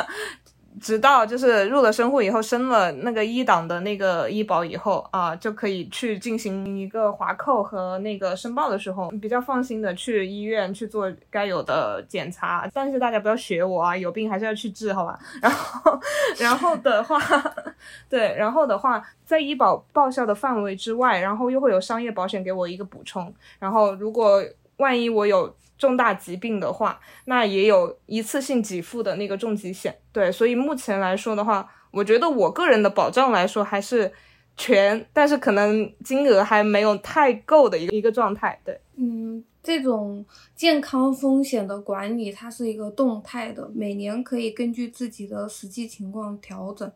直到就是入了生户以后，升了那个一档的那个医保以后啊，就可以去进行一个划扣和那个申报的时候，比较放心的去医院去做该有的检查。但是大家不要学我啊，有病还是要去治，好吧？然后，然后的话，对，然后的话，在医保报销的范围之外，然后又会有商业保险给我一个补充。然后，如果万一我有。重大疾病的话，那也有一次性给付的那个重疾险，对，所以目前来说的话，我觉得我个人的保障来说还是全，但是可能金额还没有太够的一个一个状态，对，嗯，这种健康风险的管理它是一个动态的，每年可以根据自己的实际情况调整。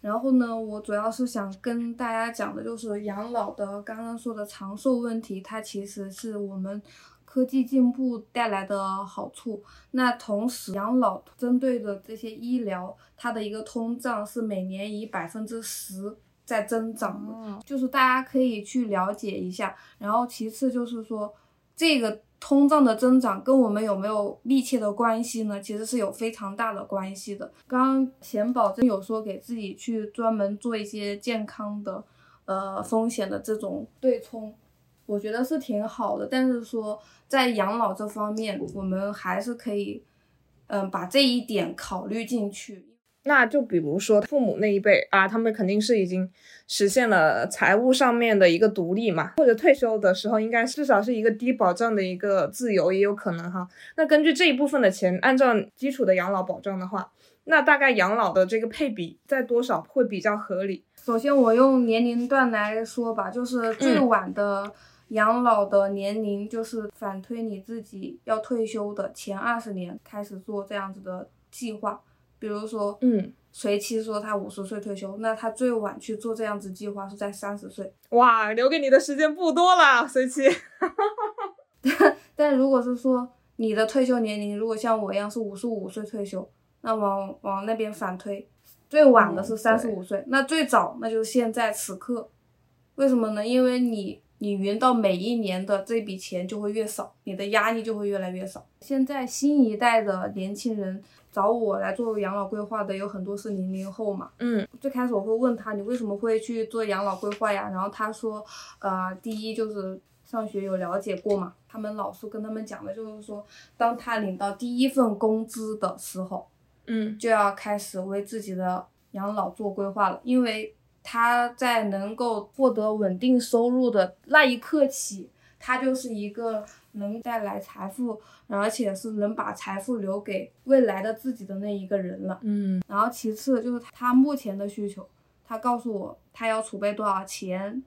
然后呢，我主要是想跟大家讲的就是养老的刚刚说的长寿问题，它其实是我们科技进步带来的好处。那同时，养老针对的这些医疗，它的一个通胀是每年以百分之十在增长的，就是大家可以去了解一下。然后其次就是说这个。通胀的增长跟我们有没有密切的关系呢？其实是有非常大的关系的。刚刚贤宝真有说给自己去专门做一些健康的，呃风险的这种对冲，我觉得是挺好的。但是说在养老这方面，我们还是可以，嗯，把这一点考虑进去。那就比如说父母那一辈啊，他们肯定是已经实现了财务上面的一个独立嘛，或者退休的时候应该至少是一个低保障的一个自由也有可能哈。那根据这一部分的钱，按照基础的养老保障的话，那大概养老的这个配比在多少会比较合理？首先我用年龄段来说吧，就是最晚的养老的年龄，就是反推你自己要退休的前二十年开始做这样子的计划。比如说，嗯，随妻说他五十岁退休，那他最晚去做这样子计划是在三十岁。哇，留给你的时间不多了，随妻。但如果是说你的退休年龄，如果像我一样是五十五岁退休，那往往那边反推，最晚的是三十五岁，那最早那就是现在此刻。为什么呢？因为你你匀到每一年的这笔钱就会越少，你的压力就会越来越少。现在新一代的年轻人。找我来做养老规划的有很多是零零后嘛，嗯，最开始我会问他你为什么会去做养老规划呀？然后他说，呃，第一就是上学有了解过嘛，他们老师跟他们讲的就是说，当他领到第一份工资的时候，嗯，就要开始为自己的养老做规划了，因为他在能够获得稳定收入的那一刻起，他就是一个。能带来财富，而且是能把财富留给未来的自己的那一个人了。嗯，然后其次就是他目前的需求，他告诉我他要储备多少钱，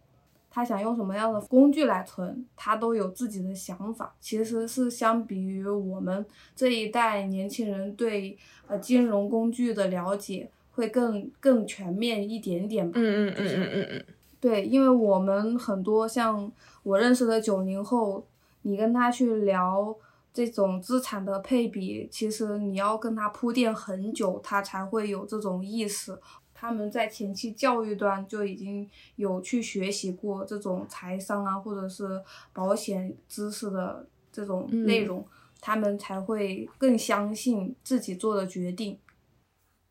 他想用什么样的工具来存，他都有自己的想法。其实是相比于我们这一代年轻人对呃金融工具的了解会更更全面一点点吧。嗯嗯嗯嗯嗯嗯，对，因为我们很多像我认识的九零后。你跟他去聊这种资产的配比，其实你要跟他铺垫很久，他才会有这种意识。他们在前期教育端就已经有去学习过这种财商啊，或者是保险知识的这种内容，他们才会更相信自己做的决定。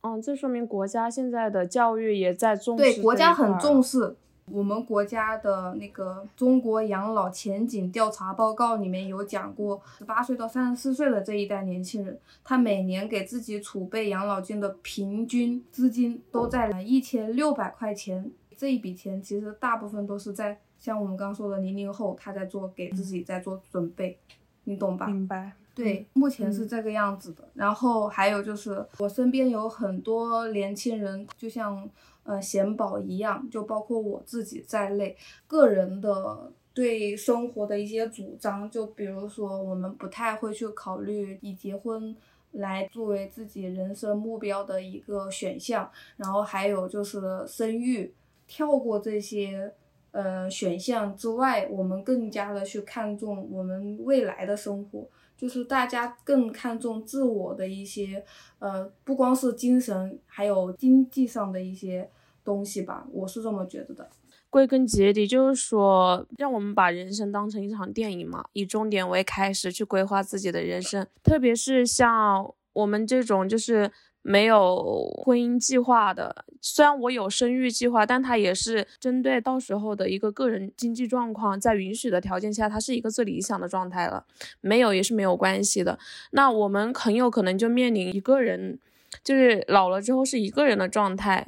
嗯，这说明国家现在的教育也在重视。对，国家很重视。我们国家的那个中国养老前景调查报告里面有讲过，十八岁到三十四岁的这一代年轻人，他每年给自己储备养老金的平均资金都在一千六百块钱。这一笔钱其实大部分都是在像我们刚刚说的零零后，他在做给自己在做准备，你懂吧？明白。对，目前是这个样子的。然后还有就是我身边有很多年轻人，就像。呃，贤宝一样，就包括我自己在内，个人的对生活的一些主张，就比如说，我们不太会去考虑以结婚来作为自己人生目标的一个选项，然后还有就是生育，跳过这些呃选项之外，我们更加的去看重我们未来的生活。就是大家更看重自我的一些，呃，不光是精神，还有经济上的一些东西吧，我是这么觉得的。归根结底就是说，让我们把人生当成一场电影嘛，以终点为开始去规划自己的人生，特别是像我们这种就是。没有婚姻计划的，虽然我有生育计划，但他也是针对到时候的一个个人经济状况，在允许的条件下，他是一个最理想的状态了。没有也是没有关系的。那我们很有可能就面临一个人，就是老了之后是一个人的状态。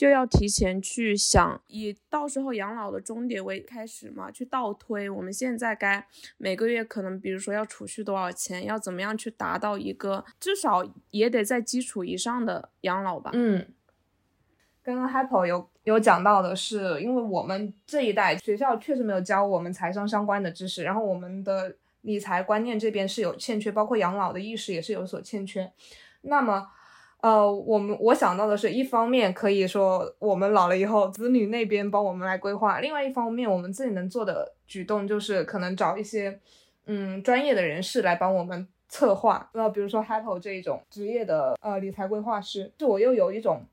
就要提前去想，以到时候养老的终点为开始嘛，去倒推我们现在该每个月可能，比如说要储蓄多少钱，要怎么样去达到一个至少也得在基础以上的养老吧。嗯，刚刚 Happy 有有讲到的是，因为我们这一代学校确实没有教我们财商相关的知识，然后我们的理财观念这边是有欠缺，包括养老的意识也是有所欠缺。那么。呃，我们我想到的是一方面可以说我们老了以后，子女那边帮我们来规划；另外一方面，我们自己能做的举动就是可能找一些嗯专业的人士来帮我们策划。呃，比如说 Apple 这一种职业的呃理财规划师，就我又有一种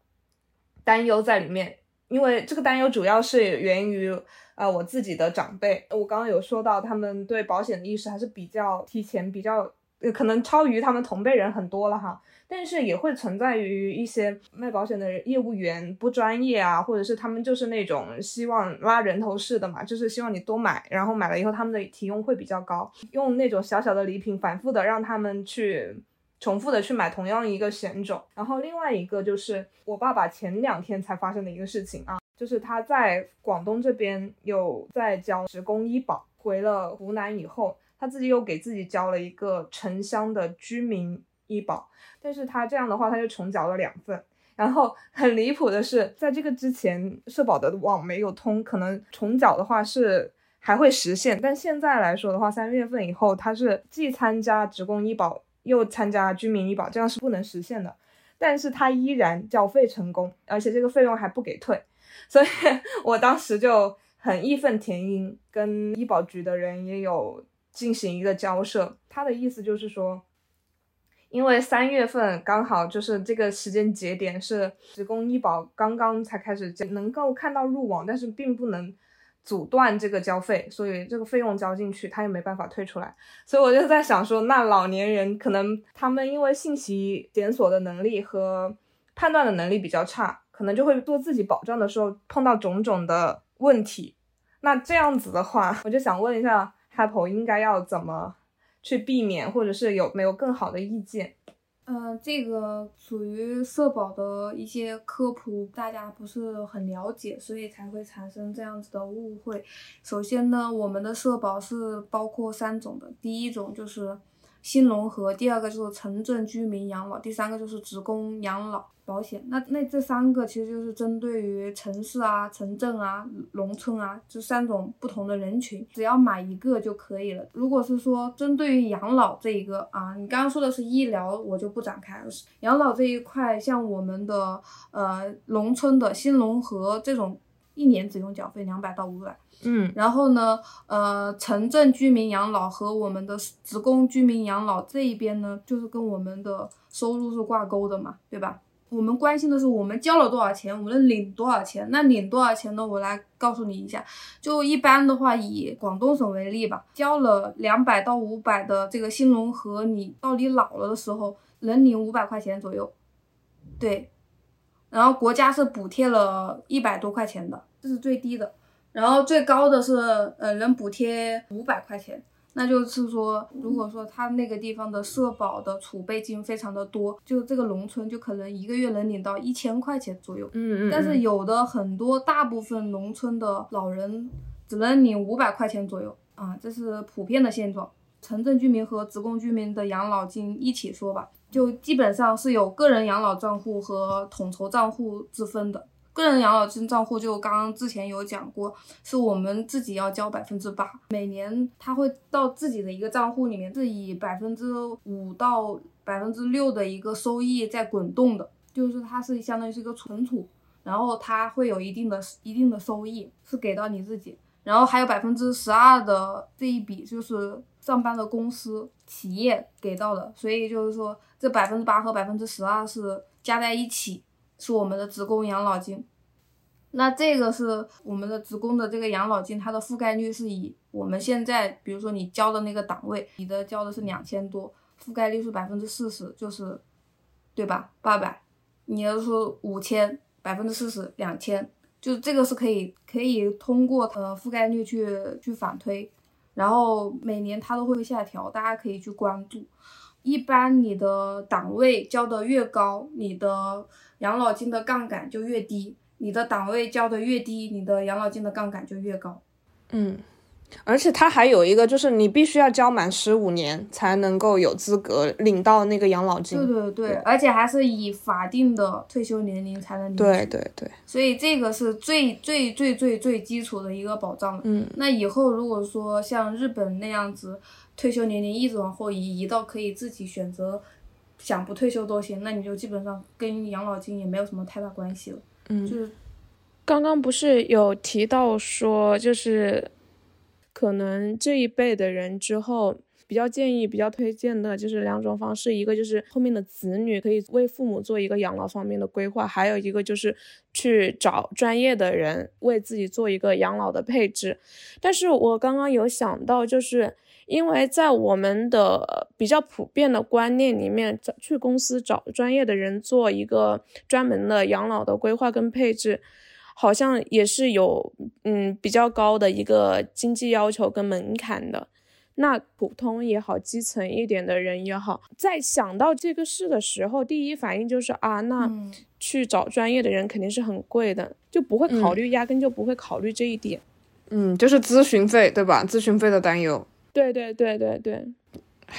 担忧在里面，因为这个担忧主要是源于呃我自己的长辈，我刚刚有说到他们对保险的意识还是比较提前，比较可能超于他们同辈人很多了哈。但是也会存在于一些卖保险的业务员不专业啊，或者是他们就是那种希望拉人头式的嘛，就是希望你多买，然后买了以后他们的提用会比较高，用那种小小的礼品反复的让他们去重复的去买同样一个险种。然后另外一个就是我爸爸前两天才发生的一个事情啊，就是他在广东这边有在交职工医保，回了湖南以后，他自己又给自己交了一个城乡的居民。医保，但是他这样的话，他就重缴了两份。然后很离谱的是，在这个之前，社保的网没有通，可能重缴的话是还会实现。但现在来说的话，三月份以后，他是既参加职工医保，又参加居民医保，这样是不能实现的。但是他依然缴费成功，而且这个费用还不给退。所以 我当时就很义愤填膺，跟医保局的人也有进行一个交涉。他的意思就是说。因为三月份刚好就是这个时间节点，是职工医保刚刚才开始能够看到入网，但是并不能阻断这个交费，所以这个费用交进去，他也没办法退出来。所以我就在想说，那老年人可能他们因为信息检索的能力和判断的能力比较差，可能就会做自己保障的时候碰到种种的问题。那这样子的话，我就想问一下参保应该要怎么？去避免，或者是有没有更好的意见？嗯，这个属于社保的一些科普，大家不是很了解，所以才会产生这样子的误会。首先呢，我们的社保是包括三种的，第一种就是新农合，第二个就是城镇居民养老，第三个就是职工养老。保险，那那这三个其实就是针对于城市啊、城镇啊、农村啊这三种不同的人群，只要买一个就可以了。如果是说针对于养老这一个啊，你刚刚说的是医疗，我就不展开了。养老这一块，像我们的呃农村的新农合这种，一年只用缴费两百到五百，嗯，然后呢，呃城镇居民养老和我们的职工居民养老这一边呢，就是跟我们的收入是挂钩的嘛，对吧？我们关心的是我们交了多少钱，我们能领多少钱？那领多少钱呢？我来告诉你一下，就一般的话，以广东省为例吧，交了两百到五百的这个新农合，你到你老了的时候能领五百块钱左右，对。然后国家是补贴了一百多块钱的，这是最低的。然后最高的是，呃，能补贴五百块钱。那就是说，如果说他那个地方的社保的储备金非常的多，就这个农村就可能一个月能领到一千块钱左右。嗯嗯。但是有的很多大部分农村的老人只能领五百块钱左右啊，这是普遍的现状。城镇居民和职工居民的养老金一起说吧，就基本上是有个人养老账户和统筹账户之分的。个人养老金账户就刚刚之前有讲过，是我们自己要交百分之八，每年他会到自己的一个账户里面，是以百分之五到百分之六的一个收益在滚动的，就是它是相当于是一个存储，然后它会有一定的一定的收益是给到你自己，然后还有百分之十二的这一笔就是上班的公司企业给到的，所以就是说这百分之八和百分之十二是加在一起。是我们的职工养老金，那这个是我们的职工的这个养老金，它的覆盖率是以我们现在，比如说你交的那个档位，你的交的是两千多，覆盖率是百分之四十，就是，对吧？八百，你要说五千，百分之四十，两千，就这个是可以可以通过呃覆盖率去去反推，然后每年它都会下调，大家可以去关注。一般你的档位交的越高，你的养老金的杠杆就越低；你的档位交的越低，你的养老金的杠杆就越高。嗯。而且它还有一个，就是你必须要交满十五年才能够有资格领到那个养老金。对对对，而且还是以法定的退休年龄才能领。对对对。所以这个是最最最最最基础的一个保障。嗯。那以后如果说像日本那样子，退休年龄一直往后移，移到可以自己选择想不退休都行，那你就基本上跟养老金也没有什么太大关系了。嗯，就是刚刚不是有提到说，就是可能这一辈的人之后。比较建议、比较推荐的就是两种方式，一个就是后面的子女可以为父母做一个养老方面的规划，还有一个就是去找专业的人为自己做一个养老的配置。但是我刚刚有想到，就是因为在我们的比较普遍的观念里面，去公司找专业的人做一个专门的养老的规划跟配置，好像也是有嗯比较高的一个经济要求跟门槛的。那普通也好，基层一点的人也好，在想到这个事的时候，第一反应就是啊，那去找专业的人肯定是很贵的，就不会考虑，压根就不会考虑这一点。嗯，就是咨询费，对吧？咨询费的担忧。对对对对对。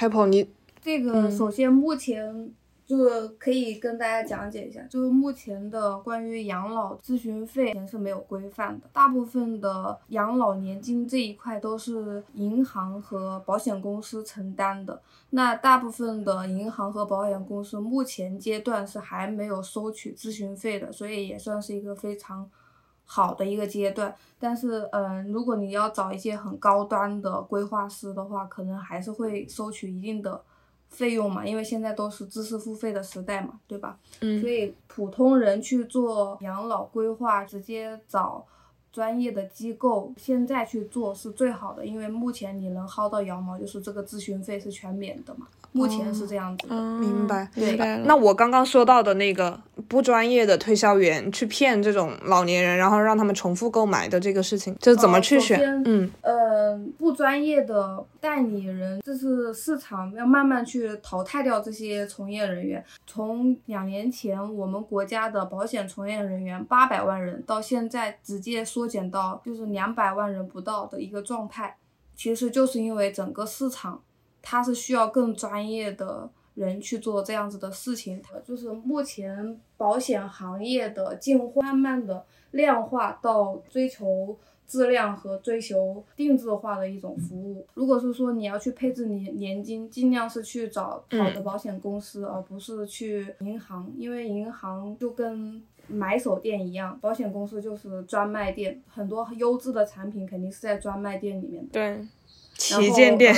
Apple，你这个首先目前。就是可以跟大家讲解一下，就是目前的关于养老咨询费是没有规范的，大部分的养老年金这一块都是银行和保险公司承担的。那大部分的银行和保险公司目前阶段是还没有收取咨询费的，所以也算是一个非常好的一个阶段。但是，嗯，如果你要找一些很高端的规划师的话，可能还是会收取一定的。费用嘛，因为现在都是知识付费的时代嘛，对吧？嗯，所以普通人去做养老规划，直接找专业的机构，现在去做是最好的，因为目前你能薅到羊毛，就是这个咨询费是全免的嘛。目前是这样子，明白，明白了。那我刚刚说到的那个不专业的推销员去骗这种老年人，然后让他们重复购买的这个事情，就是怎么去选？嗯，呃，不专业的代理人，这是市场要慢慢去淘汰掉这些从业人员。从两年前我们国家的保险从业人员八百万人，到现在直接缩减到就是两百万人不到的一个状态，其实就是因为整个市场。它是需要更专业的人去做这样子的事情，就是目前保险行业的进化，慢慢的量化到追求质量和追求定制化的一种服务。如果是说你要去配置年年金，尽量是去找好的保险公司，而不是去银行，因为银行就跟买手店一样，保险公司就是专卖店，很多优质的产品肯定是在专卖店里面的。对。旗舰店，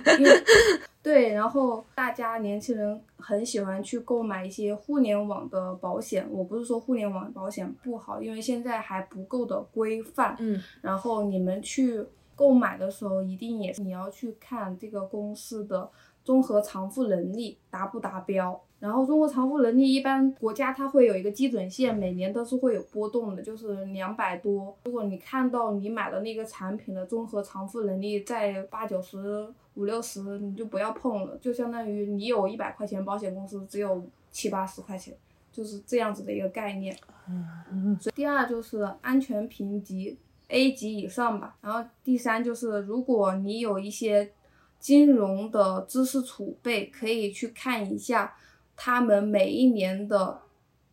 对，然后大家年轻人很喜欢去购买一些互联网的保险。我不是说互联网保险不好，因为现在还不够的规范。嗯，然后你们去购买的时候，一定也是你要去看这个公司的综合偿付能力达不达标。然后综合偿付能力一般国家它会有一个基准线，每年都是会有波动的，就是两百多。如果你看到你买的那个产品的综合偿付能力在八九十、五六十，你就不要碰了，就相当于你有一百块钱，保险公司只有七八十块钱，就是这样子的一个概念。嗯。第二就是安全评级 A 级以上吧。然后第三就是如果你有一些金融的知识储备，可以去看一下。他们每一年的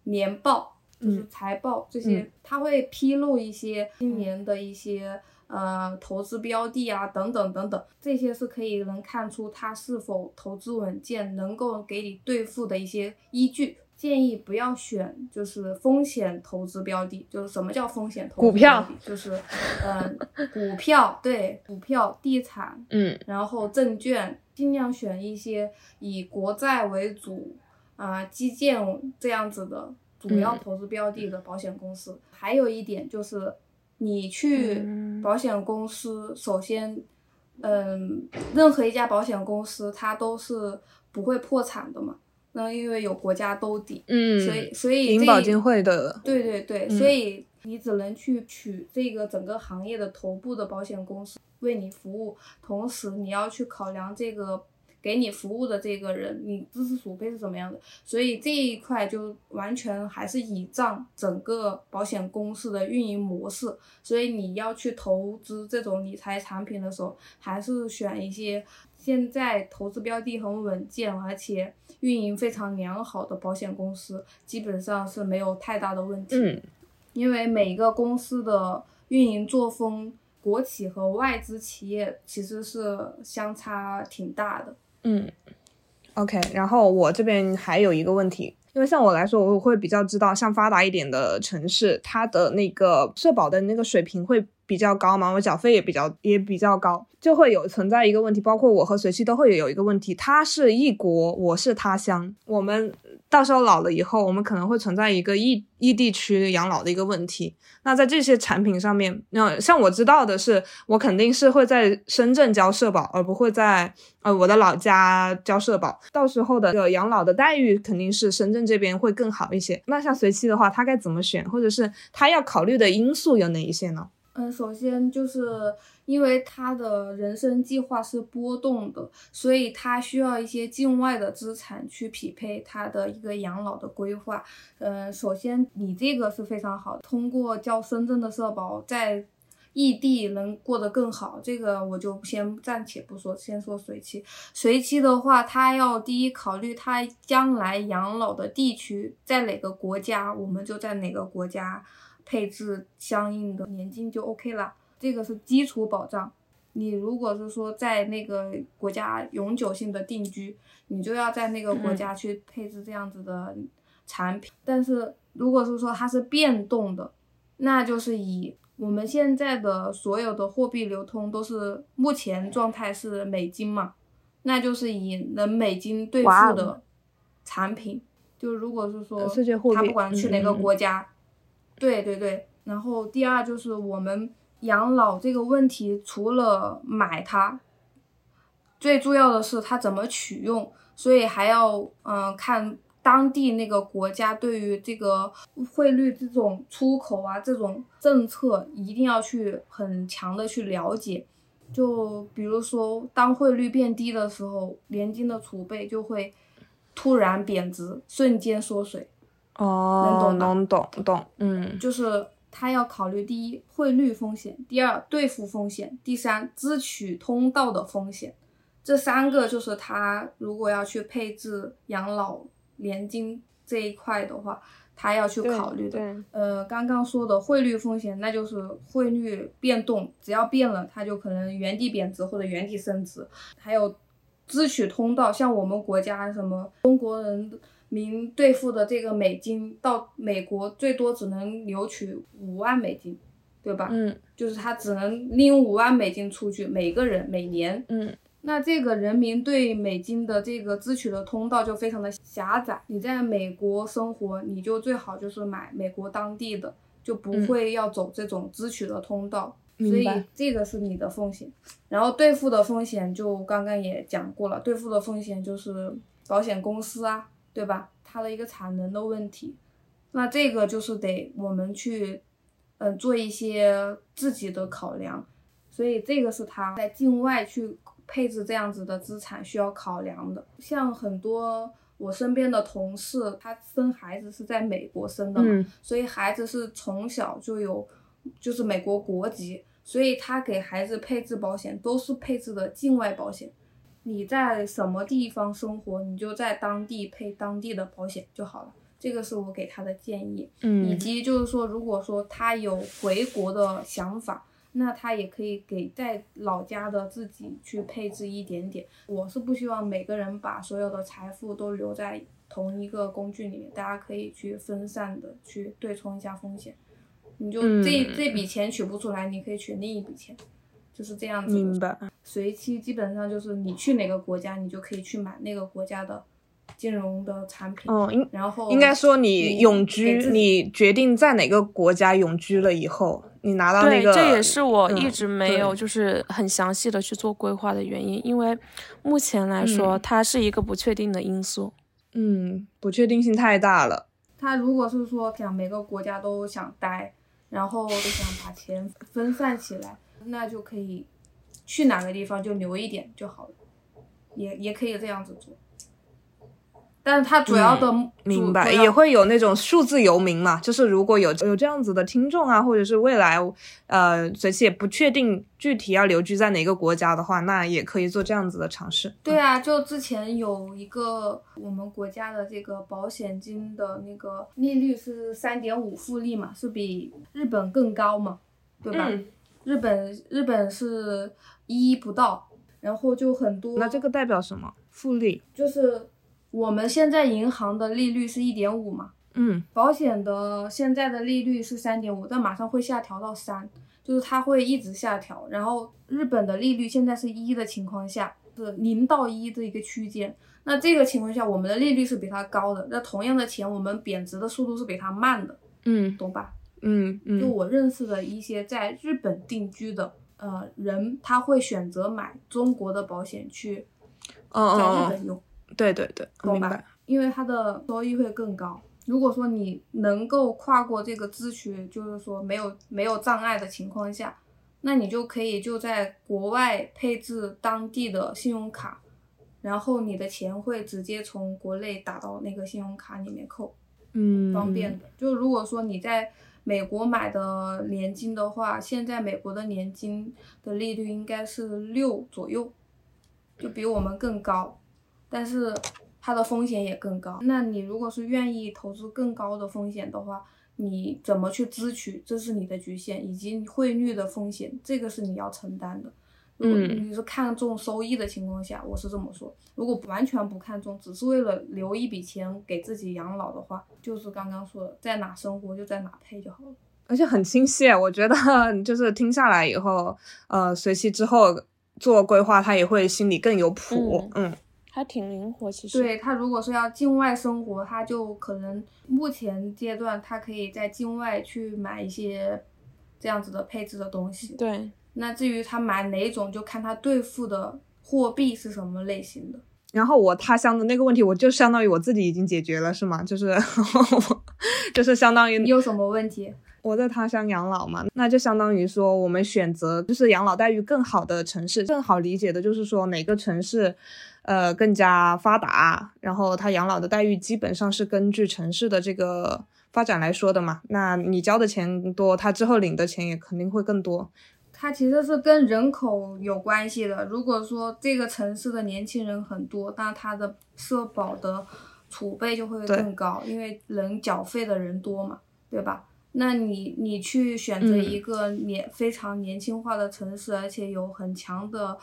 年报就是财报这些，他会披露一些今年的一些呃投资标的啊等等等等，这些是可以能看出他是否投资稳健，能够给你兑付的一些依据。建议不要选就是风险投资标的，就是什么叫风险投资标的？就是嗯股票对股票、地产，嗯，然后证券，尽量选一些以国债为主。啊，基建这样子的主要投资标的的保险公司，还有一点就是，你去保险公司，首先，嗯，任何一家保险公司它都是不会破产的嘛，那因为有国家兜底，嗯，所以所以银保监会的，对对对，所以你只能去取这个整个行业的头部的保险公司为你服务，同时你要去考量这个。给你服务的这个人，你知识储备是怎么样的？所以这一块就完全还是倚仗整个保险公司的运营模式。所以你要去投资这种理财产品的时候，还是选一些现在投资标的很稳健，而且运营非常良好的保险公司，基本上是没有太大的问题。嗯，因为每个公司的运营作风，国企和外资企业其实是相差挺大的。嗯。OK，然后我这边还有一个问题，因为像我来说，我会比较知道，像发达一点的城市，它的那个社保的那个水平会比较高嘛，我缴费也比较也比较高，就会有存在一个问题，包括我和随期都会有一个问题，他是异国，我是他乡，我们。到时候老了以后，我们可能会存在一个异异地区养老的一个问题。那在这些产品上面，那像我知道的是，我肯定是会在深圳交社保，而不会在呃我的老家交社保。到时候的养老的待遇肯定是深圳这边会更好一些。那像随期的话，他该怎么选，或者是他要考虑的因素有哪一些呢？嗯，首先就是。因为他的人生计划是波动的，所以他需要一些境外的资产去匹配他的一个养老的规划。嗯，首先你这个是非常好的，通过交深圳的社保，在异地能过得更好。这个我就先暂且不说，先说随期。随期的话，他要第一考虑他将来养老的地区在哪个国家，我们就在哪个国家配置相应的年金就 OK 了。这个是基础保障，你如果是说在那个国家永久性的定居，你就要在那个国家去配置这样子的产品。但是如果是说它是变动的，那就是以我们现在的所有的货币流通都是目前状态是美金嘛，那就是以能美金兑付的产品。就如果是说他不管去哪个国家，对对对。然后第二就是我们。养老这个问题，除了买它，最重要的是它怎么取用，所以还要嗯看当地那个国家对于这个汇率这种出口啊这种政策，一定要去很强的去了解。就比如说，当汇率变低的时候，年金的储备就会突然贬值，瞬间缩水。哦，能懂懂，嗯，就是。他要考虑第一汇率风险，第二兑付风险，第三支取通道的风险，这三个就是他如果要去配置养老年金这一块的话，他要去考虑的。呃，刚刚说的汇率风险，那就是汇率变动，只要变了，它就可能原地贬值或者原地升值。还有支取通道，像我们国家什么中国人。民兑付的这个美金到美国最多只能留取五万美金，对吧？嗯，就是他只能拎五万美金出去，每个人每年。嗯，那这个人民对美金的这个支取的通道就非常的狭窄。你在美国生活，你就最好就是买美国当地的，就不会要走这种支取的通道。所以这个是你的风险。然后兑付的风险就刚刚也讲过了，兑付的风险就是保险公司啊。对吧？它的一个产能的问题，那这个就是得我们去，嗯，做一些自己的考量，所以这个是他在境外去配置这样子的资产需要考量的。像很多我身边的同事，他生孩子是在美国生的嘛，所以孩子是从小就有就是美国国籍，所以他给孩子配置保险都是配置的境外保险。你在什么地方生活，你就在当地配当地的保险就好了。这个是我给他的建议，嗯，以及就是说，如果说他有回国的想法，那他也可以给在老家的自己去配置一点点。我是不希望每个人把所有的财富都留在同一个工具里面，大家可以去分散的去对冲一下风险。你就这这笔钱取不出来，你可以取另一笔钱。就是这样子，明白。随期基本上就是你去哪个国家，你就可以去买那个国家的金融的产品。嗯，应然后应该说你永居，你决定在哪个国家永居了以后，你拿到那个。对，这也是我一直没有就是很详细的去做规划的原因，因为目前来说它是一个不确定的因素。嗯，不确定性太大了。他如果是说想每个国家都想待，然后都想把钱分散起来。那就可以去哪个地方就留一点就好了，也也可以这样子做。但是它主要的明白也会有那种数字游民嘛，就是如果有有这样子的听众啊，或者是未来呃随期也不确定具体要留居在哪个国家的话，那也可以做这样子的尝试。对啊，就之前有一个我们国家的这个保险金的那个利率是三点五复利嘛，是比日本更高嘛，对吧？日本日本是一不到，然后就很多。那这个代表什么？复利就是我们现在银行的利率是一点五嘛，嗯，保险的现在的利率是三点五，但马上会下调到三，就是它会一直下调。然后日本的利率现在是一的情况下，是零到一的一个区间。那这个情况下，我们的利率是比它高的，那同样的钱，我们贬值的速度是比它慢的，嗯，懂吧？嗯嗯，就我认识的一些在日本定居的呃人，他会选择买中国的保险去哦在日哦本用，对对对，懂吧明白。？因为它的收益会更高。如果说你能够跨过这个咨询，就是说没有没有障碍的情况下，那你就可以就在国外配置当地的信用卡，然后你的钱会直接从国内打到那个信用卡里面扣。嗯，方便的。就如果说你在美国买的年金的话，现在美国的年金的利率应该是六左右，就比我们更高，但是它的风险也更高。那你如果是愿意投资更高的风险的话，你怎么去支取，这是你的局限，以及汇率的风险，这个是你要承担的。如果嗯你是看重收益的情况下，我是这么说。如果完全不看重，只是为了留一笔钱给自己养老的话，就是刚刚说的，在哪生活就在哪配就好了。而且很清晰，我觉得就是听下来以后，呃，随期之后做规划，他也会心里更有谱。嗯还挺灵活，其实。对他如果是要境外生活，他就可能目前阶段他可以在境外去买一些这样子的配置的东西。对，那至于他买哪种，就看他兑付的货币是什么类型的。然后我他乡的那个问题，我就相当于我自己已经解决了，是吗？就是 就是相当于你有什么问题？我在他乡养老嘛，那就相当于说我们选择就是养老待遇更好的城市，更好理解的就是说哪个城市，呃更加发达，然后他养老的待遇基本上是根据城市的这个发展来说的嘛。那你交的钱多，他之后领的钱也肯定会更多。它其实是跟人口有关系的。如果说这个城市的年轻人很多，那它的社保的储备就会更高，因为人缴费的人多嘛，对吧？那你你去选择嗯一个年、非常年轻化的城市，而且有很强的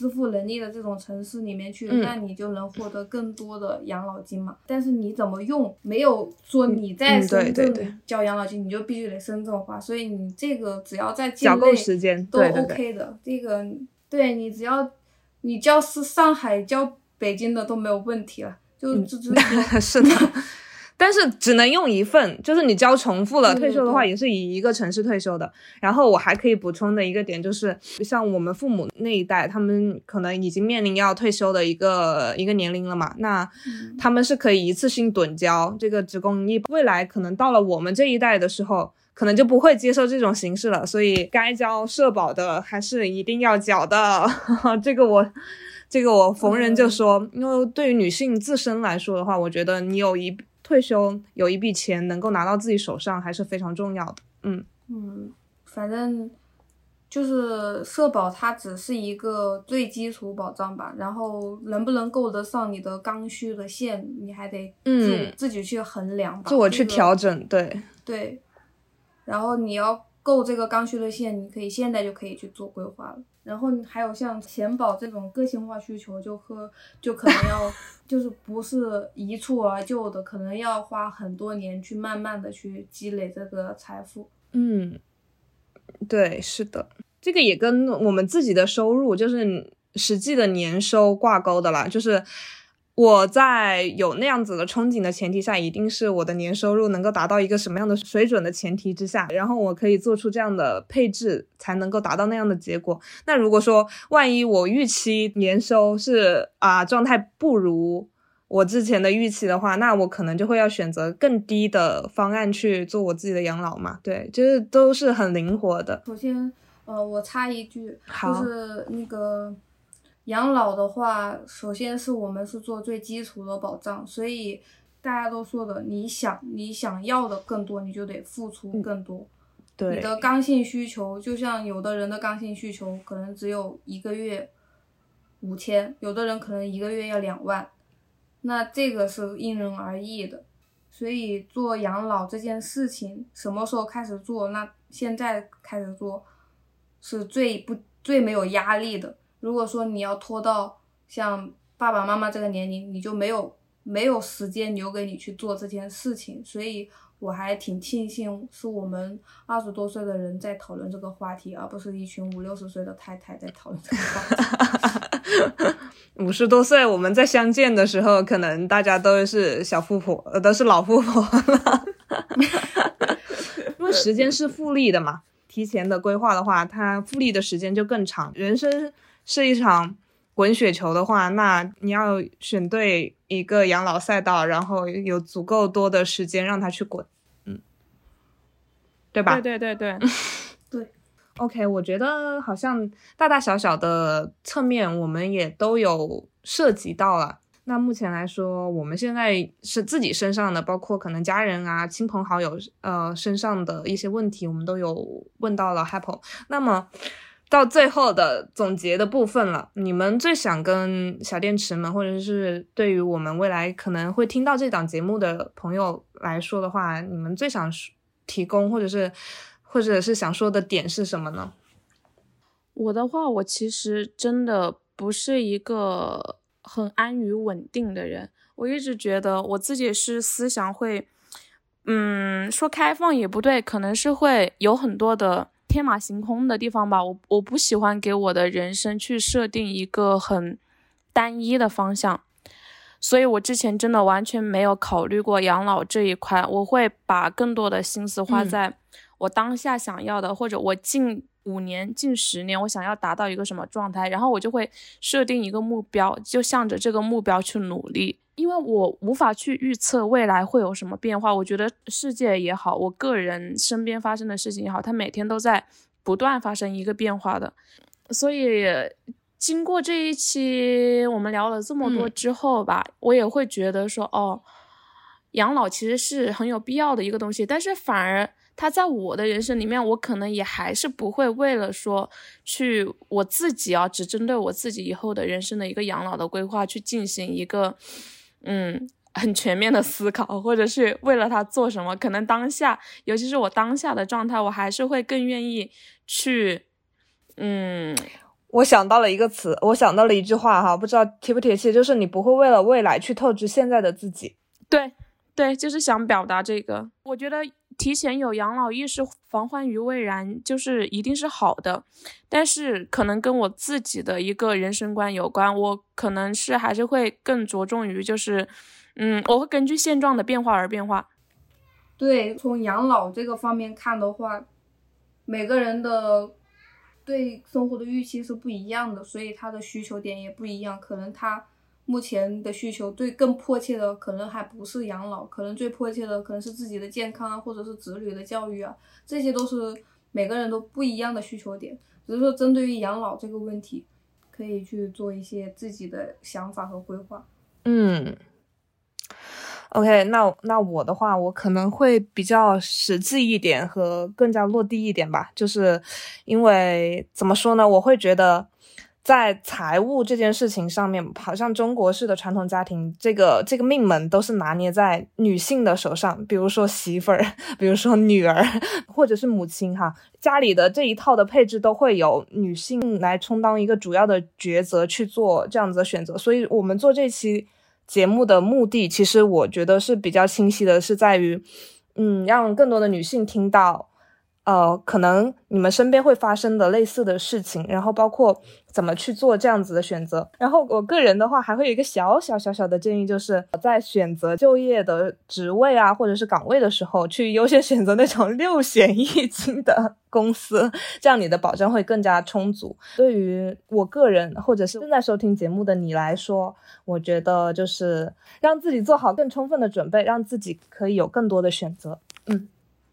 支付能力的这种城市里面去，嗯那你就能获得更多的养老金嘛。但是你怎么用，没有说你在深对对圳交养老金，你就必须得深圳花，所以你这个只要在境内时间，都对对对。OK 的。这个对你只要你交是上海交北京的都没有问题了，就就就 是的，但是只能用一份，就是你交重复了，退休的话也是以一个城市退休的。然后我还可以补充的一个点就是，像我们父母那一代，他们可能已经面临要退休的一个一个年龄了嘛，那嗯他们是可以一次性趸交这个职工一，未来可能到了我们这一代的时候。可能就不会接受这种形式了，所以该交社保的还是一定要缴的。这个我，这个我逢人就说，因为对于女性自身来说的话，我觉得你有一退休有一笔钱能够拿到自己手上还是非常重要的。嗯。嗯，反正就是社保，它只是一个最基础保障吧，然后能不能够得上你的刚需的线，你还得自、嗯。自己去衡量吧，自我去调整，对，对，然后你要够这个刚需的线，你可以现在就可以去做规划了。然后还有像钱保这种个性化需求，就和就可能要就是不是一蹴而就的，可能要花很多年去慢慢的去积累这个财富。嗯，对，是的，这个也跟我们自己的收入，就是实际的年收挂钩的啦。就是我在有那样子的憧憬的前提下，一定是我的年收入能够达到一个什么样的水准的前提之下，然后我可以做出这样的配置，才能够达到那样的结果。那如果说万一我预期年收是啊、状态不如。我之前的预期的话，那我可能就会要选择更低的方案去做我自己的养老嘛。对，就是都是很灵活的。首先，呃，我插一句，就是那个养老的话，首先是我们是做最基础的保障，所以大家都说的，你想你想要的更多，你就得付出更多。你对，的刚性需求，就像有的人的刚性需求可能只有一个月五千，有的人可能一个月要两万，那这个是因人而异的。所以做养老这件事情，什么时候开始做？那现在开始做是最不最没有压力的。如果说你要拖到像爸爸妈妈这个年龄，你就没有没有时间留给你去做这件事情，所以我还挺庆幸是我们二十多岁的人在讨论这个话题，而不是一群五六十岁的太太在讨论这个话题。五十多岁，我们在相见的时候，可能大家都是小富婆，呃，都是老富婆了。因为时间是复利的嘛，提前的规划的话，它复利的时间就更长。人生是一场滚雪球的话，那你要选对一个养老赛道，然后有足够多的时间让它去滚，嗯，对吧？对对对对 对。OK，我觉得好像大大小小的侧面我们也都有涉及到了。那目前来说，我们现在是自己身上的，包括可能家人啊、亲朋好友呃身上的一些问题，我们都有问到了 Apple。那么到最后的总结的部分了，你们最想跟小电池们，或者是对于我们未来可能会听到这档节目的朋友来说的话，你们最想提供或者是？或者是想说的点是什么呢？我的话，我其实真的不是一个很安于稳定的人。我一直觉得我自己是思想会，嗯，说开放也不对，可能是会有很多的天马行空的地方吧。我我不喜欢给我的人生去设定一个很单一的方向，所以我之前真的完全没有考虑过养老这一块。我会把更多的心思花在。我当下想要的，或者我近五年、近十年，我想要达到一个什么状态，然后我就会设定一个目标，就向着这个目标去努力。因为我无法去预测未来会有什么变化，我觉得世界也好，我个人身边发生的事情也好，它每天都在不断发生一个变化的。所以，经过这一期我们聊了这么多之后吧，我也会觉得说，哦，养老其实是很有必要的一个东西，但是反而。他在我的人生里面，我可能也还是不会为了说去我自己啊，只针对我自己以后的人生的一个养老的规划去进行一个嗯很全面的思考，或者是为了他做什么。可能当下，尤其是我当下的状态，我还是会更愿意去嗯。我想到了一个词，我想到了一句话哈，不知道贴不贴切，就是你不会为了未来去透支现在的自己。对对，就是想表达这个。我觉得。提前有养老意识，防患于未然，就是一定是好的。但是可能跟我自己的一个人生观有关，我可能是还是会更着重于，就是，嗯，我会根据现状的变化而变化。对，从养老这个方面看的话，每个人的对生活的预期是不一样的，所以他的需求点也不一样，可能他。目前的需求最更迫切的可能还不是养老，可能最迫切的可能是自己的健康啊，或者是子女的教育啊，这些都是每个人都不一样的需求点。只是说针对于养老这个问题，可以去做一些自己的想法和规划。嗯，OK，那那我的话，我可能会比较实际一点和更加落地一点吧，就是因为怎么说呢，我会觉得。在财务这件事情上面，好像中国式的传统家庭，这个这个命门都是拿捏在女性的手上。比如说媳妇儿，比如说女儿，或者是母亲，哈，家里的这一套的配置都会有女性来充当一个主要的抉择去做这样子的选择。所以，我们做这期节目的目的，其实我觉得是比较清晰的，是在于，嗯，让更多的女性听到。呃，可能你们身边会发生的类似的事情，然后包括怎么去做这样子的选择。然后我个人的话，还会有一个小小小小的建议，就是在选择就业的职位啊，或者是岗位的时候，去优先选择那种 六险一金的公司，这样你的保障会更加充足。对于我个人，或者是正在收听节目的你来说，我觉得就是让自己做好更充分的准备，让自己可以有更多的选择。嗯。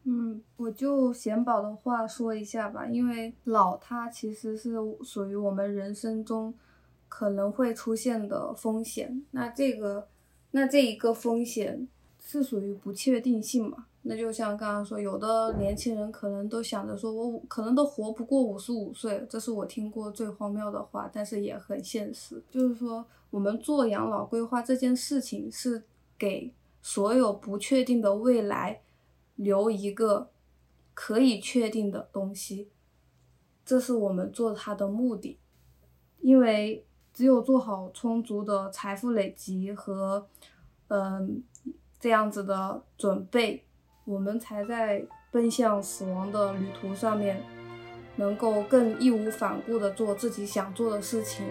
嗯，我就显宝的话说一下吧，因为老它其实是属于我们人生中可能会出现的风险。那这个，那这一个风险是属于不确定性嘛？那就像刚刚说，有的年轻人可能都想着说，我可能都活不过五十五岁，这是我听过最荒谬的话，但是也很现实。就是说，我们做养老规划这件事情，是给所有不确定的未来。留一个可以确定的东西，这是我们做它的目的。因为只有做好充足的财富累积和，嗯，这样子的准备，我们才在奔向死亡的旅途上面，能够更义无反顾的做自己想做的事情。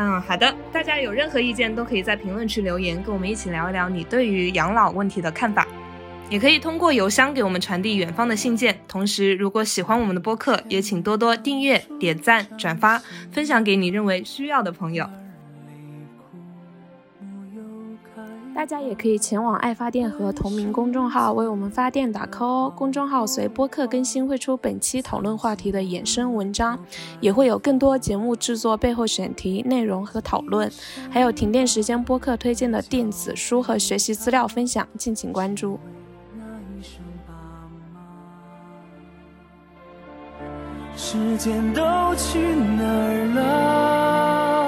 嗯，好的，大家有任何意见都可以在评论区留言，跟我们一起聊一聊你对于养老问题的看法。也可以通过邮箱给我们传递远方的信件。同时，如果喜欢我们的播客，也请多多订阅、点赞、转发，分享给你认为需要的朋友。大家也可以前往爱发电和同名公众号为我们发电打 call 哦。公众号随播客更新会出本期讨论话题的衍生文章，也会有更多节目制作背后选题内容和讨论，还有停电时间播客推荐的电子书和学习资料分享，敬请关注。时间都去哪儿了？